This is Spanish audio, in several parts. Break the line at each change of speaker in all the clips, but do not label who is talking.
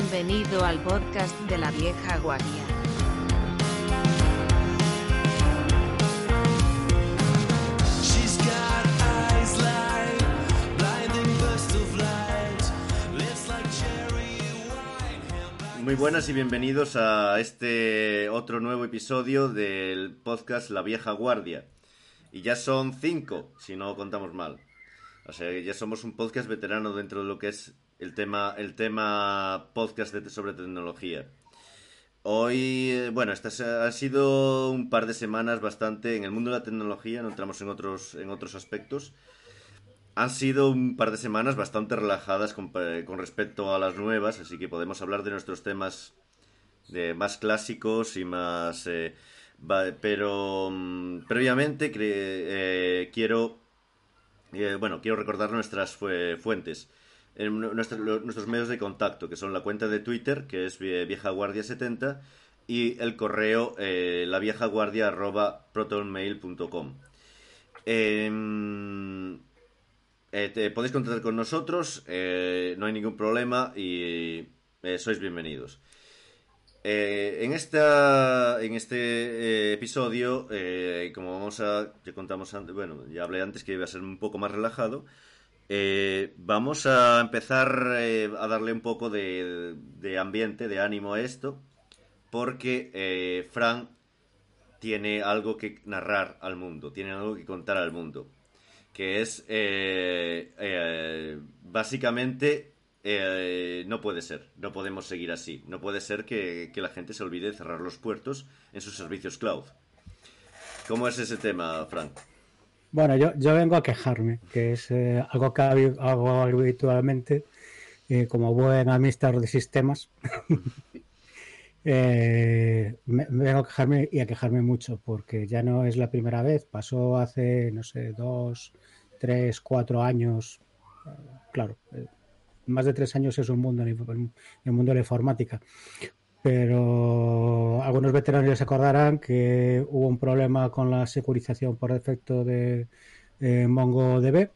Bienvenido al podcast de la vieja guardia.
Muy buenas y bienvenidos a este otro nuevo episodio del podcast La Vieja Guardia. Y ya son cinco, si no contamos mal. O sea, ya somos un podcast veterano dentro de lo que es el tema, el tema podcast de- sobre tecnología. Hoy, eh, bueno, estas han sido un par de semanas bastante en el mundo de la tecnología, no entramos en otros, en otros aspectos. Han sido un par de semanas bastante relajadas con, eh, con respecto a las nuevas, así que podemos hablar de nuestros temas de más clásicos y más... eh, pero mm, previamente eh, quiero... eh, bueno, quiero recordar nuestras fue- fuentes. En nuestros medios de contacto, que son la cuenta de Twitter, que es vie- viejaguardia70, y el correo eh, laviejaguardia arroba protonmail.com. Em, eh, te- podéis contactar con nosotros, eh, no hay ningún problema y eh, sois bienvenidos. En esta en este episodio, como vamos a ya contamos antes, bueno, ya hablé antes que iba a ser un poco más relajado. Eh, vamos a empezar eh, a darle un poco de, ambiente, de ánimo a esto, porque eh, Fran tiene algo que narrar al mundo, tiene algo que contar al mundo que es eh, básicamente no puede ser, no podemos seguir así, no puede ser que, que la gente se olvide de cerrar los puertos en sus servicios cloud. ¿Cómo es ese tema, Frank?
Bueno, yo, yo vengo a quejarme, que es eh, algo que hago habitualmente eh, como buen administrador de sistemas. Eh, vengo a quejarme y a quejarme mucho, porque ya no es la primera vez. Pasó hace, no sé, dos, tres, cuatro años. Claro, más de tres años es un mundo en el mundo de la informática. Pero algunos veteranos ya se acordarán que hubo un problema con la securización por defecto de eh, MongoDB.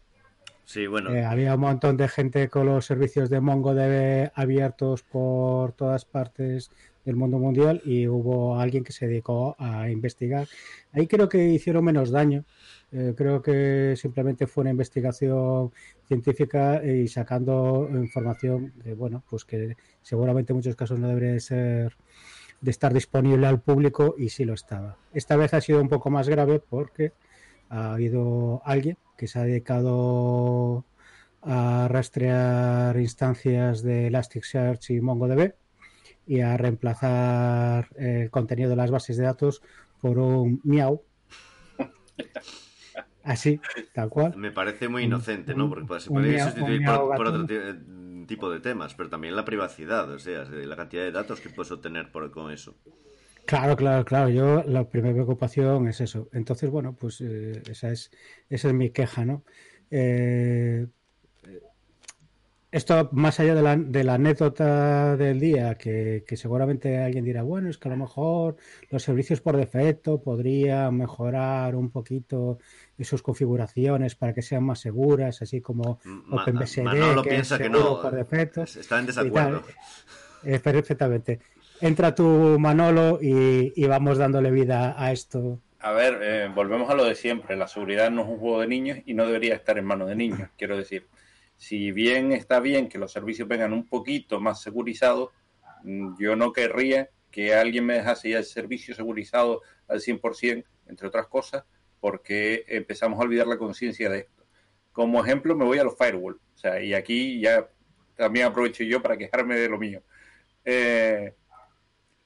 Sí, bueno,
Eh, había un montón de gente con los servicios de MongoDB abiertos por todas partes del mundo mundial y hubo alguien que se dedicó a investigar. Ahí creo que hicieron menos daño. Eh, creo que simplemente fue una investigación científica y sacando información que, bueno, pues que seguramente en muchos casos no debería de ser de estar disponible al público y sí lo estaba. Esta vez ha sido un poco más grave porque ha habido alguien que se ha dedicado a rastrear instancias de Elasticsearch y MongoDB y a reemplazar el contenido de las bases de datos por un miau. Así, tal cual.
me parece muy inocente, ¿no? Porque se podría sustituir por, otro eh, tipo de temas, pero también la privacidad, o sea, la cantidad de datos que puedes obtener por, con eso.
Claro, claro, claro. Yo la primera preocupación es eso. Entonces, bueno, pues eh, esa es esa es mi queja, ¿no? Eh, esto más allá de la, de la anécdota del día, que, que seguramente alguien dirá, bueno, es que a lo mejor los servicios por defecto podrían mejorar un poquito sus configuraciones para que sean más seguras, así como OpenBSD,
Manolo
que
piensa
es
que no,
por defecto.
está en desacuerdo.
Eh, perfectamente. Entra tu Manolo y, y vamos dándole vida a esto.
A ver, eh, volvemos a lo de siempre. La seguridad no es un juego de niños y no debería estar en manos de niños. Quiero decir, si bien está bien que los servicios vengan un poquito más segurizados, mm, yo no querría que alguien me dejase ya el servicio segurizado al 100%, entre otras cosas, porque empezamos a olvidar la conciencia de esto. Como ejemplo, me voy a los firewall. O sea, y aquí ya también aprovecho yo para quejarme de lo mío. Eh,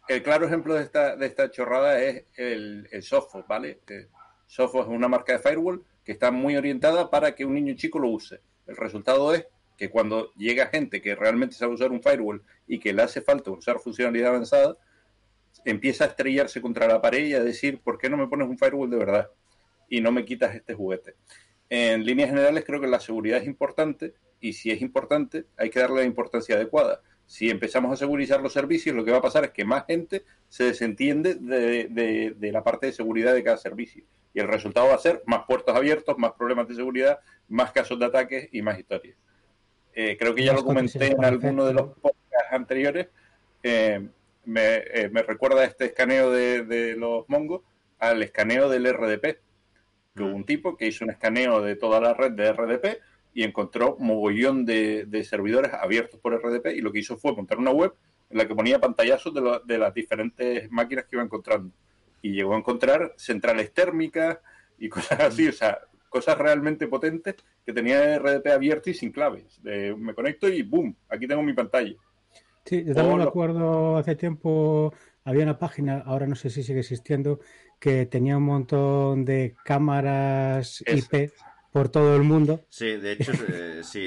el claro ejemplo de esta, de esta chorrada es el, el Sophos, ¿vale? Es una marca de firewall que está muy orientada para que un niño chico lo use. El resultado es que cuando llega gente que realmente sabe usar un firewall y que le hace falta usar funcionalidad avanzada, empieza a estrellarse contra la pared y a decir, ¿por qué no me pones un firewall de verdad? Y no me quitas este juguete. En líneas generales creo que la seguridad es importante y si es importante hay que darle la importancia adecuada. Si empezamos a segurizar los servicios, lo que va a pasar es que más gente se desentiende de, de, de la parte de seguridad de cada servicio. Y el resultado va a ser más puertos abiertos, más problemas de seguridad, más casos de ataques y más historias. Eh, creo que ya lo comenté en alguno de los podcasts anteriores, eh, me, eh, me recuerda este escaneo de, de los mongos al escaneo del RDP. Que hubo un tipo que hizo un escaneo de toda la red de RDP y encontró mogollón de, de servidores abiertos por RDP y lo que hizo fue montar una web en la que ponía pantallazos de, lo- de las diferentes máquinas que iba encontrando. Y llegó a encontrar centrales térmicas y cosas así, o sea, cosas realmente potentes que tenía RDP abierto y sin claves. De- me conecto y ¡boom! Aquí tengo mi pantalla.
Sí, yo también me acuerdo hace tiempo, había una página, ahora no sé si sigue existiendo, que tenía un montón de cámaras. IP por todo el mundo.
Sí, de hecho, eh, sí,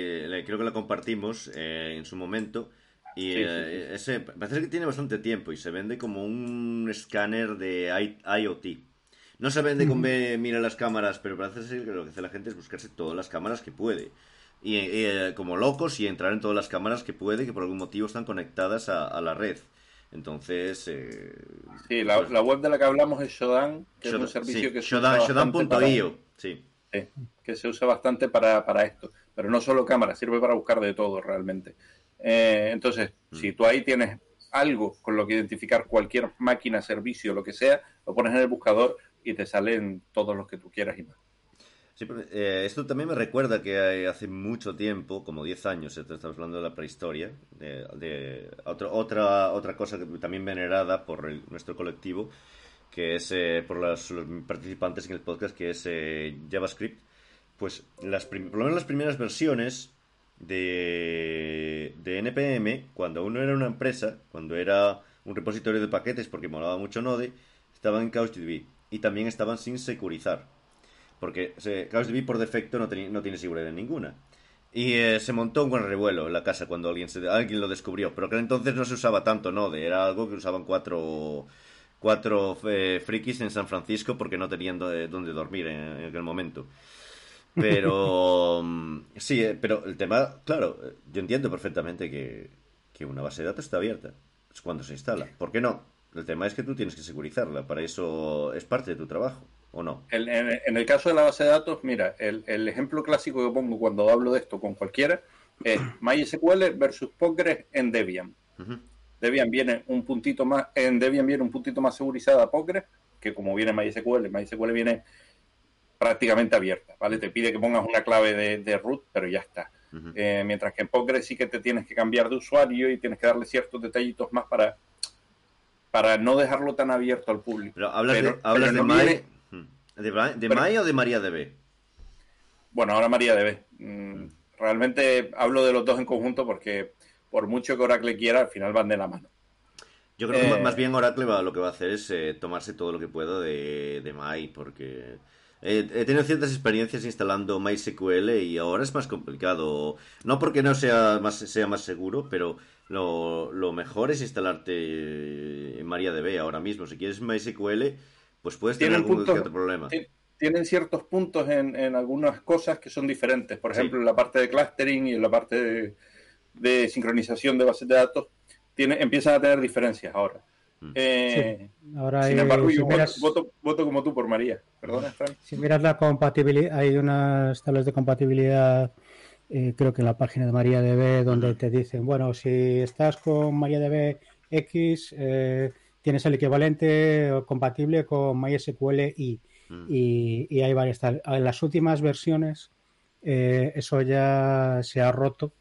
creo que la compartimos eh, en su momento. Y
Sí, sí,
eh, ese parece que tiene bastante tiempo y se vende como un escáner de I- IoT. No se vende con ve- mira las cámaras, pero parece ser que lo que hace la gente es buscarse todas las cámaras que puede. Y eh, como locos y entrar en todas las cámaras que puede, que por algún motivo están conectadas a, a la red. Entonces, eh,
Sí, la,
pues,
la web de la que hablamos es Shodan, que es un
Shodan-
servicio
sí,
que se
Shodan- Shodan.io, sí.
Sí, que se usa bastante para, para esto. Pero no solo cámara, sirve para buscar de todo realmente. Eh, entonces, si tú ahí tienes algo con lo que identificar cualquier máquina, servicio, lo que sea, lo pones en el buscador y te salen todos los que tú quieras y más.
Sí, pero, eh, esto también me recuerda que hace mucho tiempo, como 10 años, estamos hablando de la prehistoria, de, de otro- otra, otra cosa que también venerada por el- nuestro colectivo, que es eh, por los, participantes en el podcast, que es eh, JavaScript. Pues las, por lo menos las primeras versiones de, de NPM, cuando uno era una empresa, cuando era un repositorio de paquetes, porque molaba mucho Node, estaban en CouchDB y también estaban sin securizar. Porque CouchDB por defecto no, no tiene seguridad ninguna. Y eh, se montó un buen revuelo en la casa cuando alguien, se, alguien lo descubrió. Pero que entonces no se usaba tanto Node, era algo que usaban cuatro, cuatro eh, frikis en San Francisco porque no tenían do- dónde dormir en, en aquel momento. Pero mm, sí, eh, pero el tema, claro, eh, yo entiendo perfectamente que, que una base de datos está abierta. Es cuando se instala. ¿Por qué no? El tema es que tú tienes que securizarla. Para eso es parte de tu trabajo, ¿o no?
El- en, en el caso de la base de datos, mira, el, el ejemplo clásico que pongo cuando hablo de esto con cualquiera es MySQL versus Postgres en Debian.
Ujú.
Debian viene un puntito más, en Debian viene un puntito más segurizada Postgres, que como viene MySQL, MySQL viene prácticamente abierta, ¿vale? Te pide que pongas una clave de, de root, pero ya está. Eh, mientras que en Postgres sí que te tienes que cambiar de usuario y tienes que darle ciertos detallitos más para, para no dejarlo tan abierto al público.
Pero hablas
Pero-
de, hablas
pero
de
no
Mai.
viene-
Mm. ¿De, de
Pero-
o de MariaDB?
Bueno, ahora MariaDB. Mm, realmente hablo de los dos en conjunto porque por mucho que Oracle quiera, al final van de la mano.
Yo creo que
Eh,
más bien Oracle va- lo que va a hacer es eh, tomarse todo lo que pueda de, de Mai, porque eh, he tenido ciertas experiencias instalando MySQL y ahora es más complicado. No porque no sea más, sea más seguro, pero lo, lo mejor es instalarte en MariaDB ahora mismo. Si quieres MySQL, pues puedes tener algún
puntos-
otro problema.
ti- Tienen ciertos puntos en, en algunas cosas que son diferentes. Por
Sí.
ejemplo, en la parte de clustering y en la parte de, de sincronización de bases de datos, tiene, empiezan a tener diferencias ahora.
Mm.
Eh,
Ahora,
Sin
eh,
embargo,
si
yo
miras-
voto, voto, voto como tú por María. Perdona, Fran.
Si miras la compatibilidad, hay unas tablas de compatibilidad, eh, creo que en la página de MariaDB, donde te dicen, bueno, si estás con MariaDB X, eh, tienes el equivalente o compatible con MySQL y,
Mm.
y, y hay varias. En las últimas versiones, eh, eso ya se ha roto,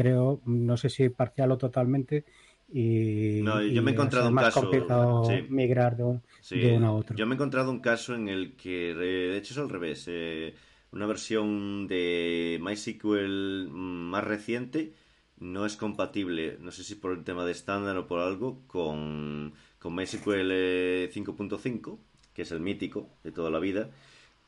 creo, no sé si parcial o totalmente. Y,
No, yo me he encontrado un caso,
complicado
sí.
migrar de, un-
Sí,
de uno a otro.
Yo me he encontrado un caso en el que, de hecho es al revés, eh, una versión de MySQL mm, más reciente no es compatible, no sé si por el tema de estándar o por algo, con, con MySQL 5.5, que es el mítico de toda la vida.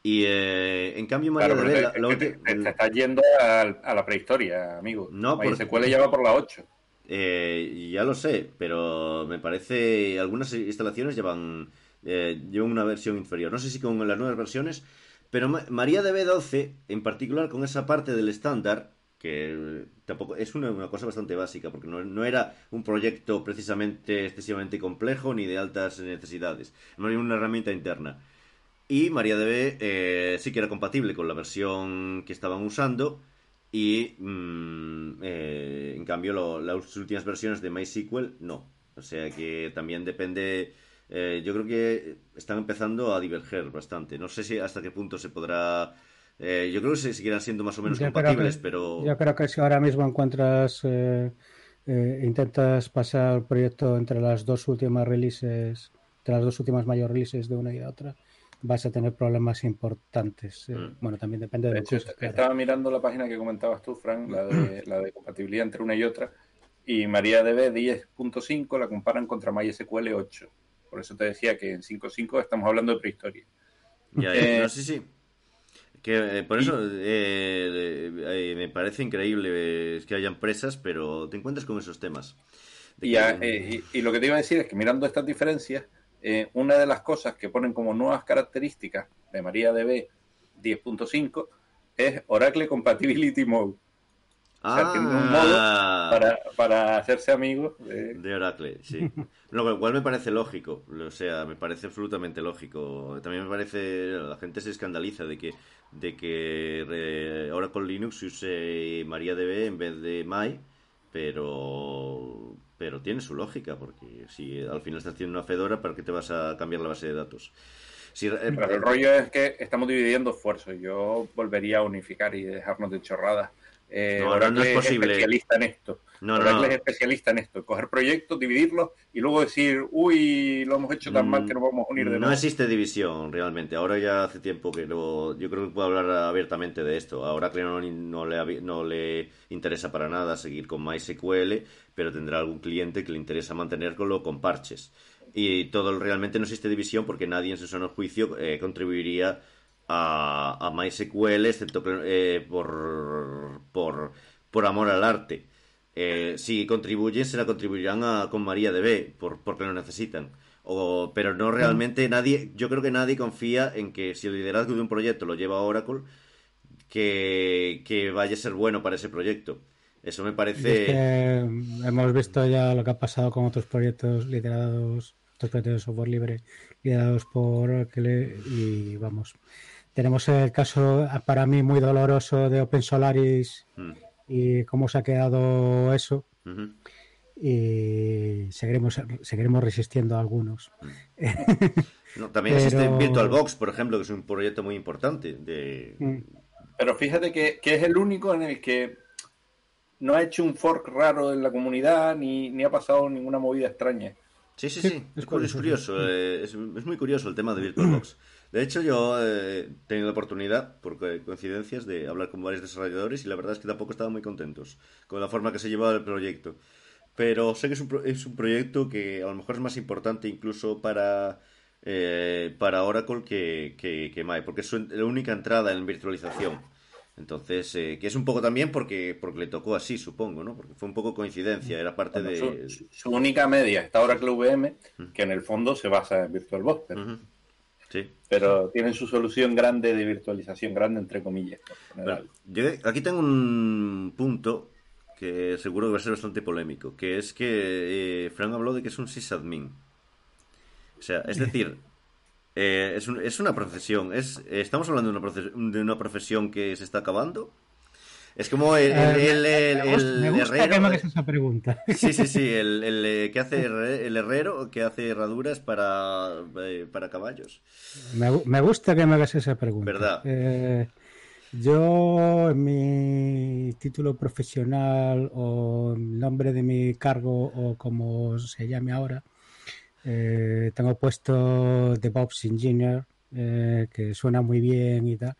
Y eh, en cambio
Claro,
MariaDB,
pero
la-
te, estás yendo a, a la prehistoria, amigo.
No, porque-
MySQL ya va por la 8.
Eh, ya lo sé, pero me parece algunas instalaciones llevan eh, llevan una versión inferior. No sé si con las nuevas versiones, pero Ma- MariaDB 12, en particular con esa parte del estándar, que eh, tampoco es una, una cosa bastante básica, porque no, no era un proyecto precisamente excesivamente complejo ni de altas necesidades, no era una herramienta interna. Y MariaDB eh, sí que era compatible con la versión que estaban usando, y mm, eh, en cambio lo- las últimas versiones de MySQL no. O sea que también depende. eh, yo creo que están empezando a diverger bastante. No sé si hasta qué punto se podrá. eh, yo creo que se seguirán siendo más o menos
Yo
compatibles,
que-
pero.
Yo creo que si ahora mismo encuentras, eh, eh, intentas pasar el proyecto entre las dos últimas releases, entre las dos últimas mayor releases de una y de otra, vas a tener problemas importantes. Eh,
Mm.
Bueno, también depende de
De hecho,
que uses, claro.
estaba mirando la página que comentabas tú, Frank, la de, la de compatibilidad entre una y otra, y MariaDB 10.5 la comparan contra MySQL 8. Por eso te decía que en 5.5 estamos hablando de prehistoria.
Ya,
Eh,
no, sí, sí. Que, eh, por eso eh, eh, me parece increíble eh, que haya empresas, pero te encuentras con esos temas.
Y,
que-
a- eh, y- y lo que te iba a decir es que mirando estas diferencias, eh, una de las cosas que ponen como nuevas características de MariaDB 10.5 es Oracle Compatibility Mode. o sea, tiene un modo
Ah,
Para, para hacerse amigos de,
de Oracle, sí. Lo cual me parece lógico, o sea, me parece absolutamente lógico. También me parece, la gente se escandaliza de que de que eh, Oracle Linux use MariaDB en vez de My, pero pero tiene su lógica, porque si al final estás haciendo una Fedora, ¿para qué te vas a cambiar la base de datos? Si, eh,
Pero el rollo es que estamos dividiendo esfuerzos. Yo volvería a unificar y dejarnos de chorradas. Eh,
No,
Oracle
no es posible.
especialista en esto.
No,
Oracle
no.
es especialista en esto. Coger proyectos, dividirlos y luego decir, uy, lo hemos hecho tan mal que nos vamos a unir de
Mm, No
nuevo.
existe división realmente. Ahora ya hace tiempo que lo, yo creo que puedo hablar abiertamente de esto. A Oracle no, no, le, no le interesa para nada seguir con MySQL, pero tendrá algún cliente que le interesa mantenerlo con parches. Y todo realmente no existe división porque nadie en su sano juicio eh, contribuiría a, a MySQL, excepto que, eh, por, por, por amor al arte. Eh, si contribuyen, se la contribuirán a, con MariaDB, por, porque lo necesitan. O, pero no realmente nadie, yo creo que nadie confía en que si el liderazgo de un proyecto lo lleva Oracle, que, que vaya a ser bueno para ese proyecto. Eso me
Es
parece...
que hemos visto ya lo que ha pasado con otros proyectos liderados, otros proyectos de software libre liderados por Oracle y vamos. Tenemos el caso para mí muy doloroso de Open Solaris
Mm,
y cómo se ha quedado eso y seguiremos seguiremos resistiendo a algunos.
No, también
Pero-
existe VirtualBox, por ejemplo, que es un proyecto muy importante. De...
Mm.
Pero fíjate que, que es el único en el que no ha hecho un fork raro en la comunidad ni, ni ha pasado ninguna movida extraña.
Sí, sí,
Sí,
sí.
es
Es, cu- es curioso. eh, es, es muy curioso el tema de VirtualBox. De hecho, yo eh, he tenido la oportunidad, por co- coincidencias, de hablar con varios desarrolladores y la verdad es que tampoco estaban muy contentos con la forma que se llevaba el proyecto. Pero sé que es un, pro- es un proyecto que a lo mejor es más importante incluso para, eh, para Oracle que, que, que MAE, porque es su- la única entrada en virtualización. Entonces, eh, que es un poco también porque, porque le tocó así, supongo, ¿no? Porque fue un poco coincidencia, era parte de...
Su, única media está Oracle VM, que en el fondo se basa en VirtualBox, pero.
Sí.
pero tienen su solución grande de virtualización, grande entre comillas.
Bueno, yo aquí tengo un punto que seguro que va a ser bastante polémico, que es que eh, Frank habló de que es un sysadmin. O sea, es decir, eh, es, un- es una profesión. Es, estamos hablando de una, de una profesión que se está acabando. Es como el, el, el- el-
Eh, me gusta, que me hagas esa pregunta.
Sí, sí, sí, el, eh, que hace el herrero que hace herraduras para, eh, para caballos.
Me, me gusta que me hagas esa pregunta.
¿Verdad?
Eh, yo, en mi título profesional o nombre de mi cargo o como se llame ahora, eh, tengo puesto DevOps Engineer, eh, que suena muy bien y tal.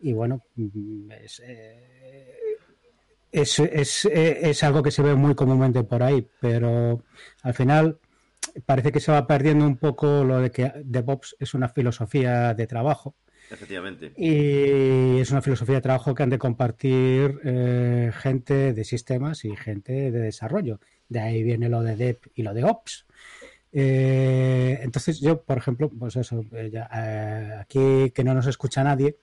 Y bueno, mm, es, eh, es, es, eh, es algo que se ve muy comúnmente por ahí, pero al final parece que se va perdiendo un poco lo de que DevOps es una filosofía de trabajo
Efectivamente.
y es una filosofía de trabajo que han de compartir eh, gente de sistemas y gente de desarrollo. De ahí viene lo de Dev y lo de Ops. Eh, entonces yo, por ejemplo, pues eso, ya, eh, aquí que no nos escucha nadie,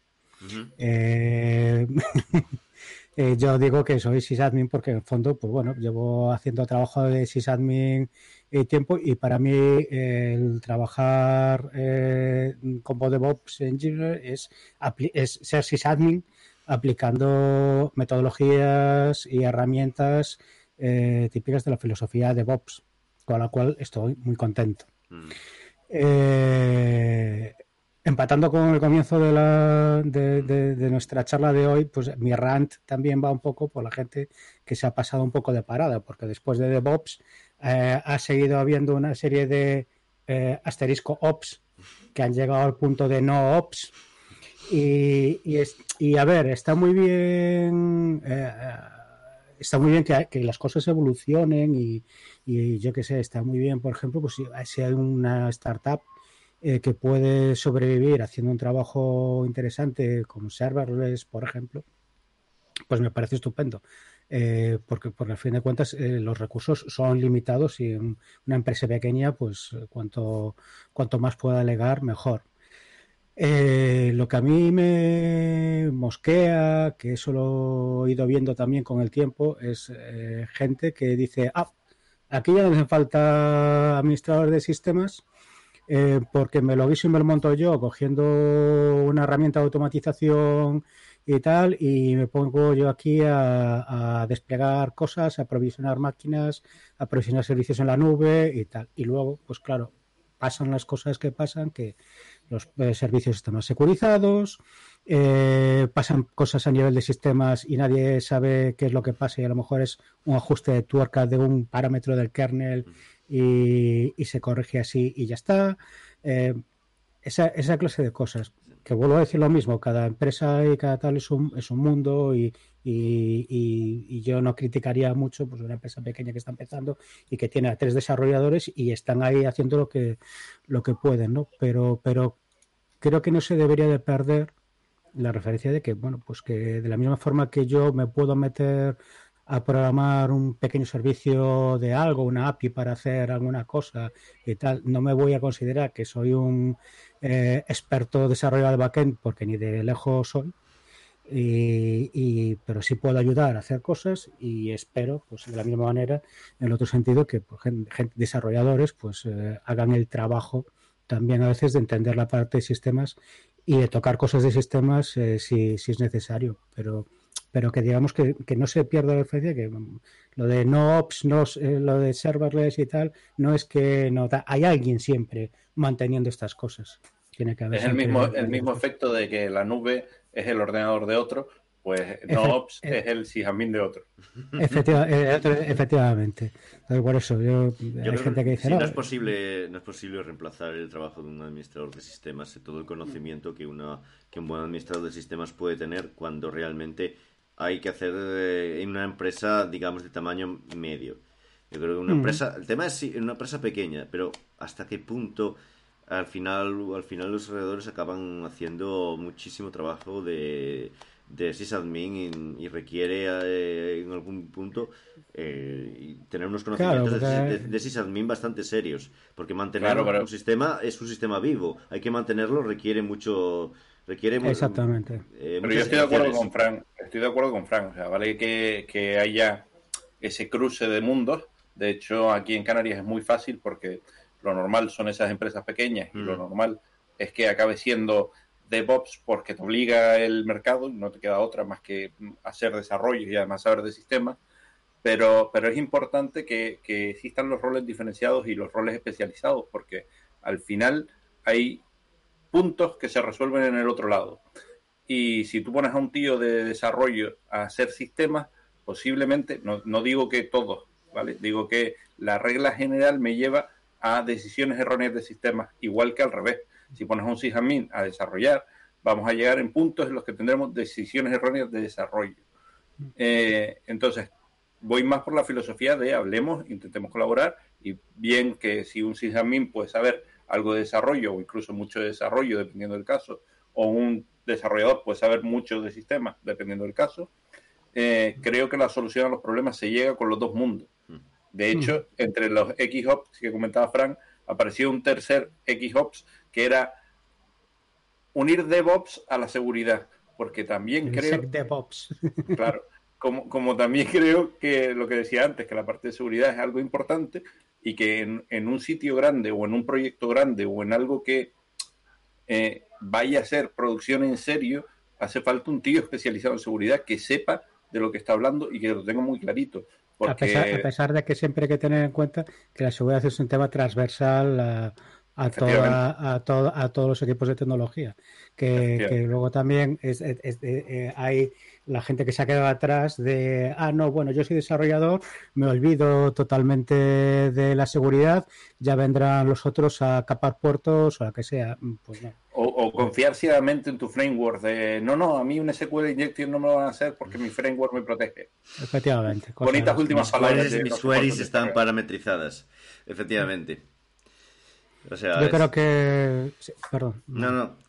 Eh, eh, yo digo que soy sysadmin porque en el fondo, pues bueno, llevo haciendo trabajo de sysadmin eh, tiempo y para mí el trabajar como DevOps Engineer es, ser sysadmin aplicando metodologías y herramientas eh, típicas de la filosofía de DevOps, con la cual estoy muy contento.
Mm.
Eh, empatando con el comienzo de, nuestra charla de hoy, pues mi rant también va un poco por la gente que se ha pasado un poco de parada, porque después de DevOps eh, ha seguido habiendo una serie de eh, asterisco Ops que han llegado al punto de no Ops. Y, a ver, está muy bien. eh, está muy bien que, que las cosas evolucionen y, y yo qué sé, está muy bien, por ejemplo, pues si, si hay una startup eh, que puede sobrevivir haciendo un trabajo interesante como serverless, por ejemplo, pues me parece estupendo. Eh, porque por el fin de cuentas eh, los recursos son limitados y un- una empresa pequeña, pues cuanto, cuanto más pueda alegar, mejor. Lo que a mí me mosquea, que eso lo he ido viendo también con el tiempo, es gente que dice, ah, aquí ya no hace falta administrador de sistemas, eh, porque me lo guiso y me lo monto yo cogiendo una herramienta de automatización y tal, y me pongo yo aquí a, a desplegar cosas, a provisionar máquinas, a provisionar servicios en la nube y tal. Y luego, pues claro, pasan las cosas que pasan, que los eh, servicios están más securizados, eh, pasan cosas a nivel de sistemas y nadie sabe qué es lo que pasa y a lo mejor es un ajuste de tuerca de un parámetro del kernel y, se corrige así y ya está. Eh, esa, clase de cosas. Que vuelvo a decir lo mismo, cada empresa y cada tal es un, es un mundo y- y yo no criticaría mucho pues una empresa pequeña que está empezando y que tiene a tres desarrolladores y están ahí haciendo lo que, lo que pueden, ¿no? Pero, pero creo que no se debería de perder la referencia de que, bueno, pues que de la misma forma que yo me puedo meter a programar un pequeño servicio de algo, una API para hacer alguna cosa y tal, no me voy a considerar que soy un eh, experto desarrollador de backend porque ni de lejos soy, y, pero sí puedo ayudar a hacer cosas y espero, pues de la misma manera, en el otro sentido, que desarrolladores pues eh, hagan el trabajo también a veces de entender la parte de sistemas y de tocar cosas de sistemas eh, si, si es necesario, pero pero que digamos que, que no se pierda la referencia que mm, lo de no ops, no, eh, lo de serverless y tal, no es que no da- hay alguien siempre manteniendo estas cosas. Tiene que haber
Es el mismo, el mismo efecto de que la nube es el ordenador de otro, pues no
Efe-
ops
e-
es el sysadmin de otro.
Efectiva- eh, otro- efectivamente. Entonces, por eso, yo,
Yo
hay gente que dice,
sí,
no,
no es posible no es posible reemplazar el trabajo de un administrador de sistemas todo el conocimiento que una que un buen administrador de sistemas puede tener cuando realmente hay que hacer en una empresa digamos de tamaño medio. Yo creo que una
Mm.
empresa el tema es si en una empresa pequeña pero hasta qué punto al final al final los alrededores acaban haciendo muchísimo trabajo de de sysadmin y, y requiere eh, en algún punto eh, y tener unos conocimientos de-
porque-
de, de sysadmin bastante serios porque mantener
Claro, pero-
un sistema es un sistema vivo. Hay que mantenerlo requiere mucho requiere mu-
Exactamente.
eh,
Pero yo estoy de acuerdo con Fran, estoy de acuerdo con Fran, o sea, vale que, que haya ese cruce de mundos, de hecho aquí en Canarias es muy fácil porque lo normal son esas empresas pequeñas y lo
Mm.
normal es que acabe siendo DevOps porque te obliga el mercado y no te queda otra más que hacer desarrollo y además saber de sistemas, pero, pero es importante que, que existan los roles diferenciados y los roles especializados porque al final hay puntos que se resuelven en el otro lado. Y si tú pones a un tío de desarrollo a hacer sistemas, posiblemente, no, no digo que todos, ¿vale? Digo que la regla general me lleva a decisiones erróneas de sistemas, igual que al revés. Si pones a un sysadmin a desarrollar, vamos a llegar en puntos en los que tendremos decisiones erróneas de desarrollo. Eh, entonces, voy más por la filosofía de hablemos, intentemos colaborar y bien que si un sysadmin puede saber algo de desarrollo o incluso mucho de desarrollo, dependiendo del caso, o un desarrollador puede saber mucho de sistemas, dependiendo del caso, eh, creo que la solución a los problemas se llega con los dos mundos. De hecho, entre los XOps que comentaba Frank, apareció un tercer XOps que era unir DevOps a la seguridad, porque también
El
creo
SecDevOps.
Claro, como, como también creo que lo que decía antes, que la parte de seguridad es algo importante y que en, en un sitio grande o en un proyecto grande o en algo que eh, vaya a ser producción en serio, hace falta un tío especializado en seguridad que sepa de lo que está hablando y que lo tenga muy clarito. Porque...
A, pesar, a, pesar, de que siempre hay que tener en cuenta que la seguridad es un tema transversal a, a, toda, a, todo, a todos los equipos de tecnología. Que, que luego también es, es, es, eh, hay la gente que se ha quedado atrás de, ah, no, bueno, yo soy desarrollador, me olvido totalmente de la seguridad, ya vendrán los otros a capar puertos o a que sea. Pues no.
o, o, confiar ciegamente en tu framework de, no, no, a mí un SQL injection no me lo van a hacer porque mi framework me protege.
Efectivamente.
Bonitas últimas palabras.
Mis queries están parametrizadas, efectivamente. O sea,
yo
es...
creo que... Sí, perdón.
No, no.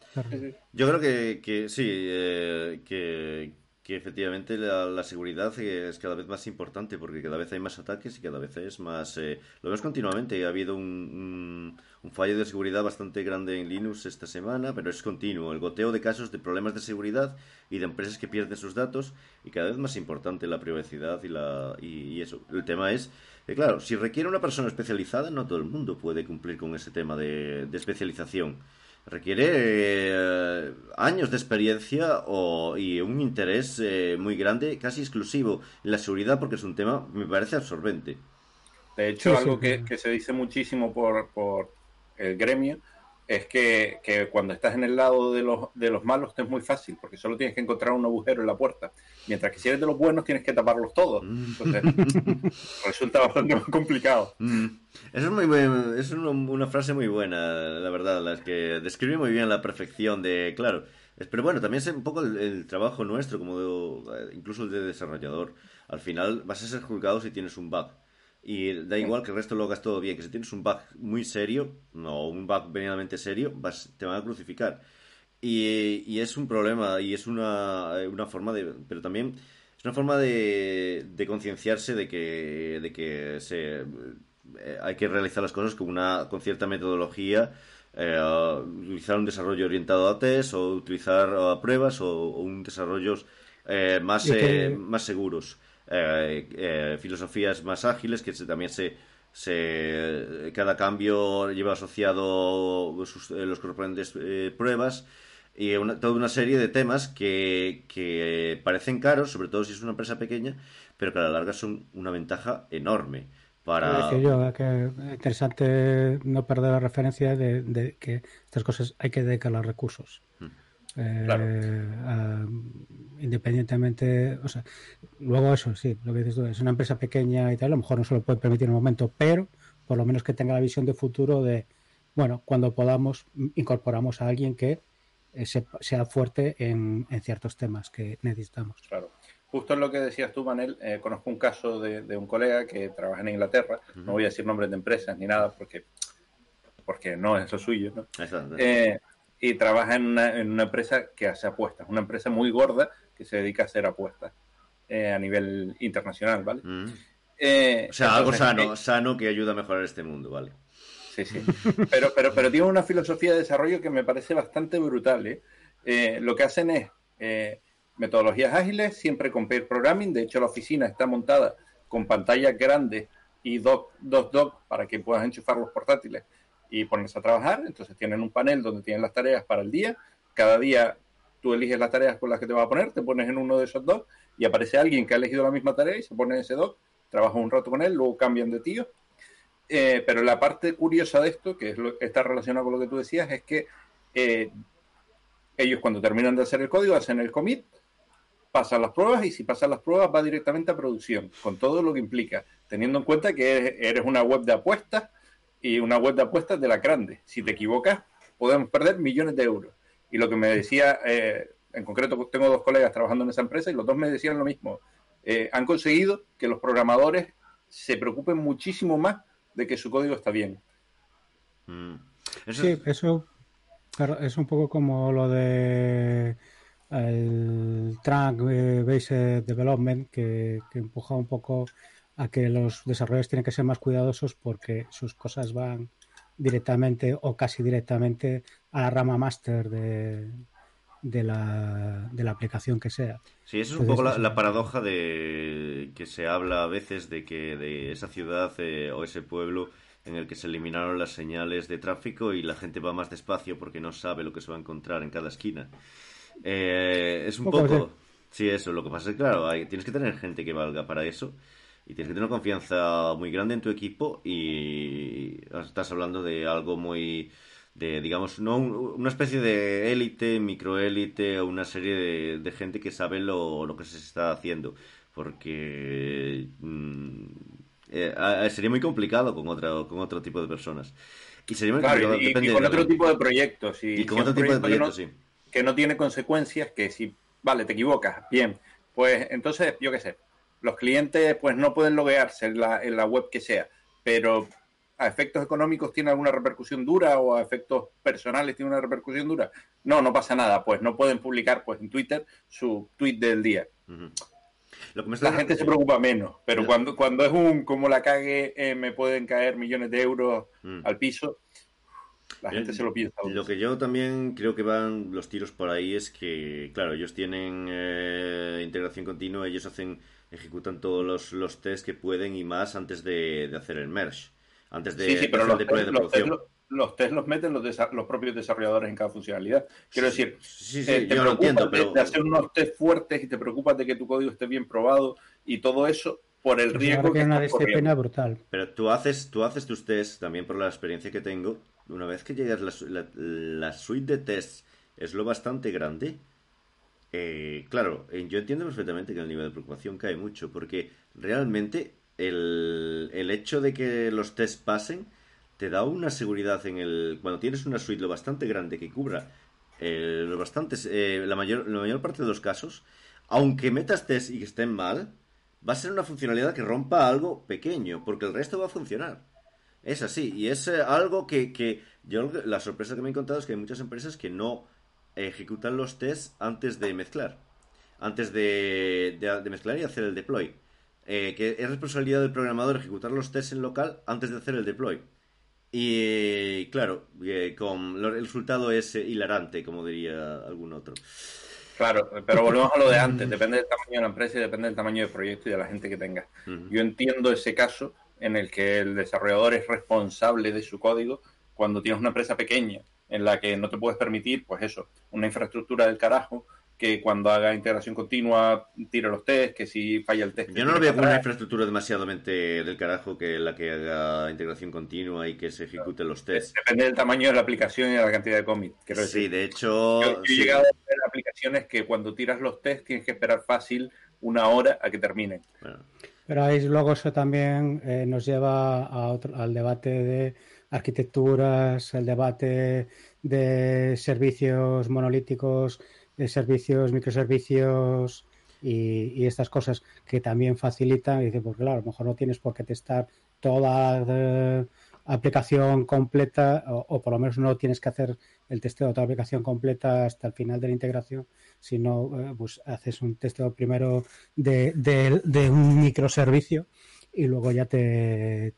Yo creo que, que sí, eh, que, que efectivamente la, seguridad es cada vez más importante porque cada vez hay más ataques y cada vez es más... Eh, lo vemos continuamente, ha habido un, un, fallo de seguridad bastante grande en Linux esta semana, pero es continuo, el goteo de casos de problemas de seguridad y de empresas que pierden sus datos y cada vez más importante la privacidad y, la, y, eso. El tema es, eh, claro, si requiere una persona especializada, no todo el mundo puede cumplir con ese tema de especialización requiere eh, años de experiencia o, y un interés eh, muy grande, casi exclusivo en la seguridad, porque es un tema, me parece, absorbente.
De hecho, sí, algo sí. Que, que, se dice muchísimo por, por el gremio es que, que, cuando estás en el lado de los, de los malos te es muy fácil, porque solo tienes que encontrar un agujero en la puerta. Mientras que si eres de los buenos tienes que taparlos todos. Entonces, resulta bastante más complicado.
Mm. Eso es, muy, muy, es una, una, frase muy buena, la verdad, la que describe muy bien la perfección de, claro, pero bueno, también es un poco el, el trabajo nuestro, como de, incluso el de desarrollador. Al final vas a ser juzgado si tienes un bug. Y da igual que el resto lo hagas todo bien, que si tienes un bug muy serio, no un bug venidamente serio, vas, te van a crucificar. Y, y, es un problema y es una, una forma de... Pero también es una forma de, de concienciarse de que, de que se, eh, hay que realizar las cosas con, una, con cierta metodología, eh, utilizar un desarrollo orientado a test o utilizar uh, pruebas o, o, un desarrollos eh, más, que... más seguros. Eh, eh, filosofías más ágiles que se, también se, se, cada cambio lleva asociado sus, eh, los correspondientes pruebas y una, toda una serie de temas que, que, parecen caros, sobre todo si es una empresa pequeña, pero que a la larga son una ventaja enorme. Para...
Yo, que interesante no perder la referencia de, de, que estas cosas hay que dedicar los recursos. Eh, claro. uh, independientemente, o sea, luego eso, sí, lo que dices tú, es una empresa pequeña y tal, a lo mejor no se lo puede permitir en un momento, pero por lo menos que tenga la visión de futuro de, bueno, cuando podamos, incorporamos a alguien que eh, se, sea fuerte en, en, ciertos temas que necesitamos.
Claro. Justo en lo que decías tú, Manel, eh, conozco un caso de, de, un colega que trabaja en Inglaterra, uh -huh. no voy a decir nombres de empresas ni nada porque, porque no es lo suyo, ¿no?
Exacto.
Eh, y trabaja en una, en una, empresa que hace apuestas, una empresa muy gorda que se dedica a hacer apuestas eh, a nivel internacional, ¿vale?
Mm. Eh, o sea, entonces, algo sano, eh, sano que ayuda a mejorar este mundo, ¿vale?
Sí, sí. Pero, pero, pero tiene una filosofía de desarrollo que me parece bastante brutal, ¿eh? eh lo que hacen es eh, metodologías ágiles, siempre con pair programming, de hecho la oficina está montada con pantallas grandes y dos, dos dock para que puedas enchufar los portátiles y ponerse a trabajar. Entonces tienen un panel donde tienen las tareas para el día. Cada día tú eliges las tareas con las que te vas a poner, te pones en uno de esos dos y aparece alguien que ha elegido la misma tarea y se pone en ese doc, trabaja un rato con él, luego cambian de tío. Eh, pero la parte curiosa de esto, que está relacionado con lo que tú decías, es que eh, ellos cuando terminan de hacer el código hacen el commit, pasan las pruebas y si pasan las pruebas va directamente a producción, con todo lo que implica, teniendo en cuenta que eres una web de apuestas y una web de apuestas de la grande. Si te equivocas, podemos perder millones de euros. Y lo que me decía, eh, en concreto, tengo dos colegas trabajando en esa empresa y los dos me decían lo mismo. Eh, han conseguido que los programadores se preocupen muchísimo más de que su código está bien.
Mm. Eso... Sí, eso es un poco como lo de el track based development que, que empuja un poco a que los desarrolladores tienen que ser más cuidadosos porque sus cosas van directamente o casi directamente a la rama máster de, de, la, de la aplicación que sea.
Sí, eso es un poco la, la, paradoja de que se habla a veces de que de esa ciudad eh, o ese pueblo en el que se eliminaron las señales de tráfico y la gente va más despacio porque no sabe lo que se va a encontrar en cada esquina. Eh, es un
Poco,
poco... Sí, eso. Lo que pasa es que, claro, hay- tienes que tener gente que valga para eso. Y tienes que tener una confianza muy grande en tu equipo. Y estás hablando de algo muy... De, digamos, no un- una especie de élite, microélite o una serie de, de gente que sabe lo, lo que se está haciendo. Porque mm, eh, sería muy complicado con, otra, con otro tipo de personas. Y sería muy
Claro,
complicado,
y, con
de-
otro tipo de proyectos. Y,
y con
si
otro tipo de
no-
proyectos, sí.
que no tiene consecuencias, que si, vale, te equivocas, bien, pues entonces, yo qué sé, los clientes pues no pueden loguearse en la, en la web que sea, pero a efectos económicos tiene alguna repercusión dura o a efectos personales tiene una repercusión dura. No, no pasa nada, pues no pueden publicar pues en Twitter su tweet del día.
Ujú. Lo que me
La gente se preocupa menos, pero cuando, cuando es un como la cague, eh, me pueden caer millones de euros
Mm.
al piso, la gente se lo piensa.
Lo que yo también creo que van los tiros por ahí es que, claro, ellos tienen eh, integración continua, ellos hacen, ejecutan todos los, los tests que pueden y más antes de, de hacer el merge, antes de,
sí, pero los
el
test,
de
los, test, los test los meten los, desa- los propios desarrolladores en cada funcionalidad. Quiero decir,
Sí, sí,
eh, te
yo lo
preocupas
entiendo,
de,
pero
de hacer unos test fuertes y te preocupas de que tu código esté bien probado y todo eso por el riesgo que
que una disciplina brutal.
Pero tú haces, tú haces tus tests, también por la experiencia que tengo, una vez que llegas, la, la- la suite de tests es lo bastante grande. Eh, claro, eh, yo entiendo perfectamente que el nivel de preocupación cae mucho, porque realmente el, el hecho de que los tests pasen te da una seguridad en el... Cuando tienes una suite lo bastante grande que cubra eh, bastantes, eh, la, mayor, la mayor parte de los casos, aunque metas tests y que estén mal, va a ser una funcionalidad que rompa algo pequeño, porque el resto va a funcionar. Es así, y es algo que, que yo la sorpresa que me he encontrado es que hay muchas empresas que no ejecutan los tests antes de mezclar, antes de, de- de mezclar y hacer el deploy. Eh, que es responsabilidad del programador ejecutar los tests en local antes de hacer el deploy. Y claro, eh, con, lo- el resultado es eh, hilarante, como diría algún otro.
Claro, pero volvemos a lo de antes, depende del tamaño de la empresa y depende del tamaño del proyecto y de la gente que tenga. Yo entiendo ese caso en el que el desarrollador es responsable de su código cuando tienes una empresa pequeña en la que no te puedes permitir, pues eso, una infraestructura del carajo que cuando haga integración continua tire los test, que si falla el test. te
Yo no lo veo como una infraestructura demasiadamente del carajo que la que haga integración continua y que se ejecuten los tests.
Depende del tamaño de la aplicación y de la cantidad de commit. Quiero decir.
Sí, de hecho,
Yo, yo he
sí.
llegado a ver aplicaciones que cuando tiras los test tienes que esperar fácil una hora a que terminen.
Bueno,
Pero ahí luego eso también eh, nos lleva a otro- al debate de arquitecturas, el debate de servicios monolíticos, de servicios, microservicios y, estas cosas que también facilitan. Y dice, pues claro, a lo mejor no tienes por qué testar toda la eh, aplicación completa o, por lo menos no tienes que hacer el testeo de toda la aplicación completa hasta el final de la integración, sino eh, pues haces un testeo primero de, de- un microservicio y luego ya te-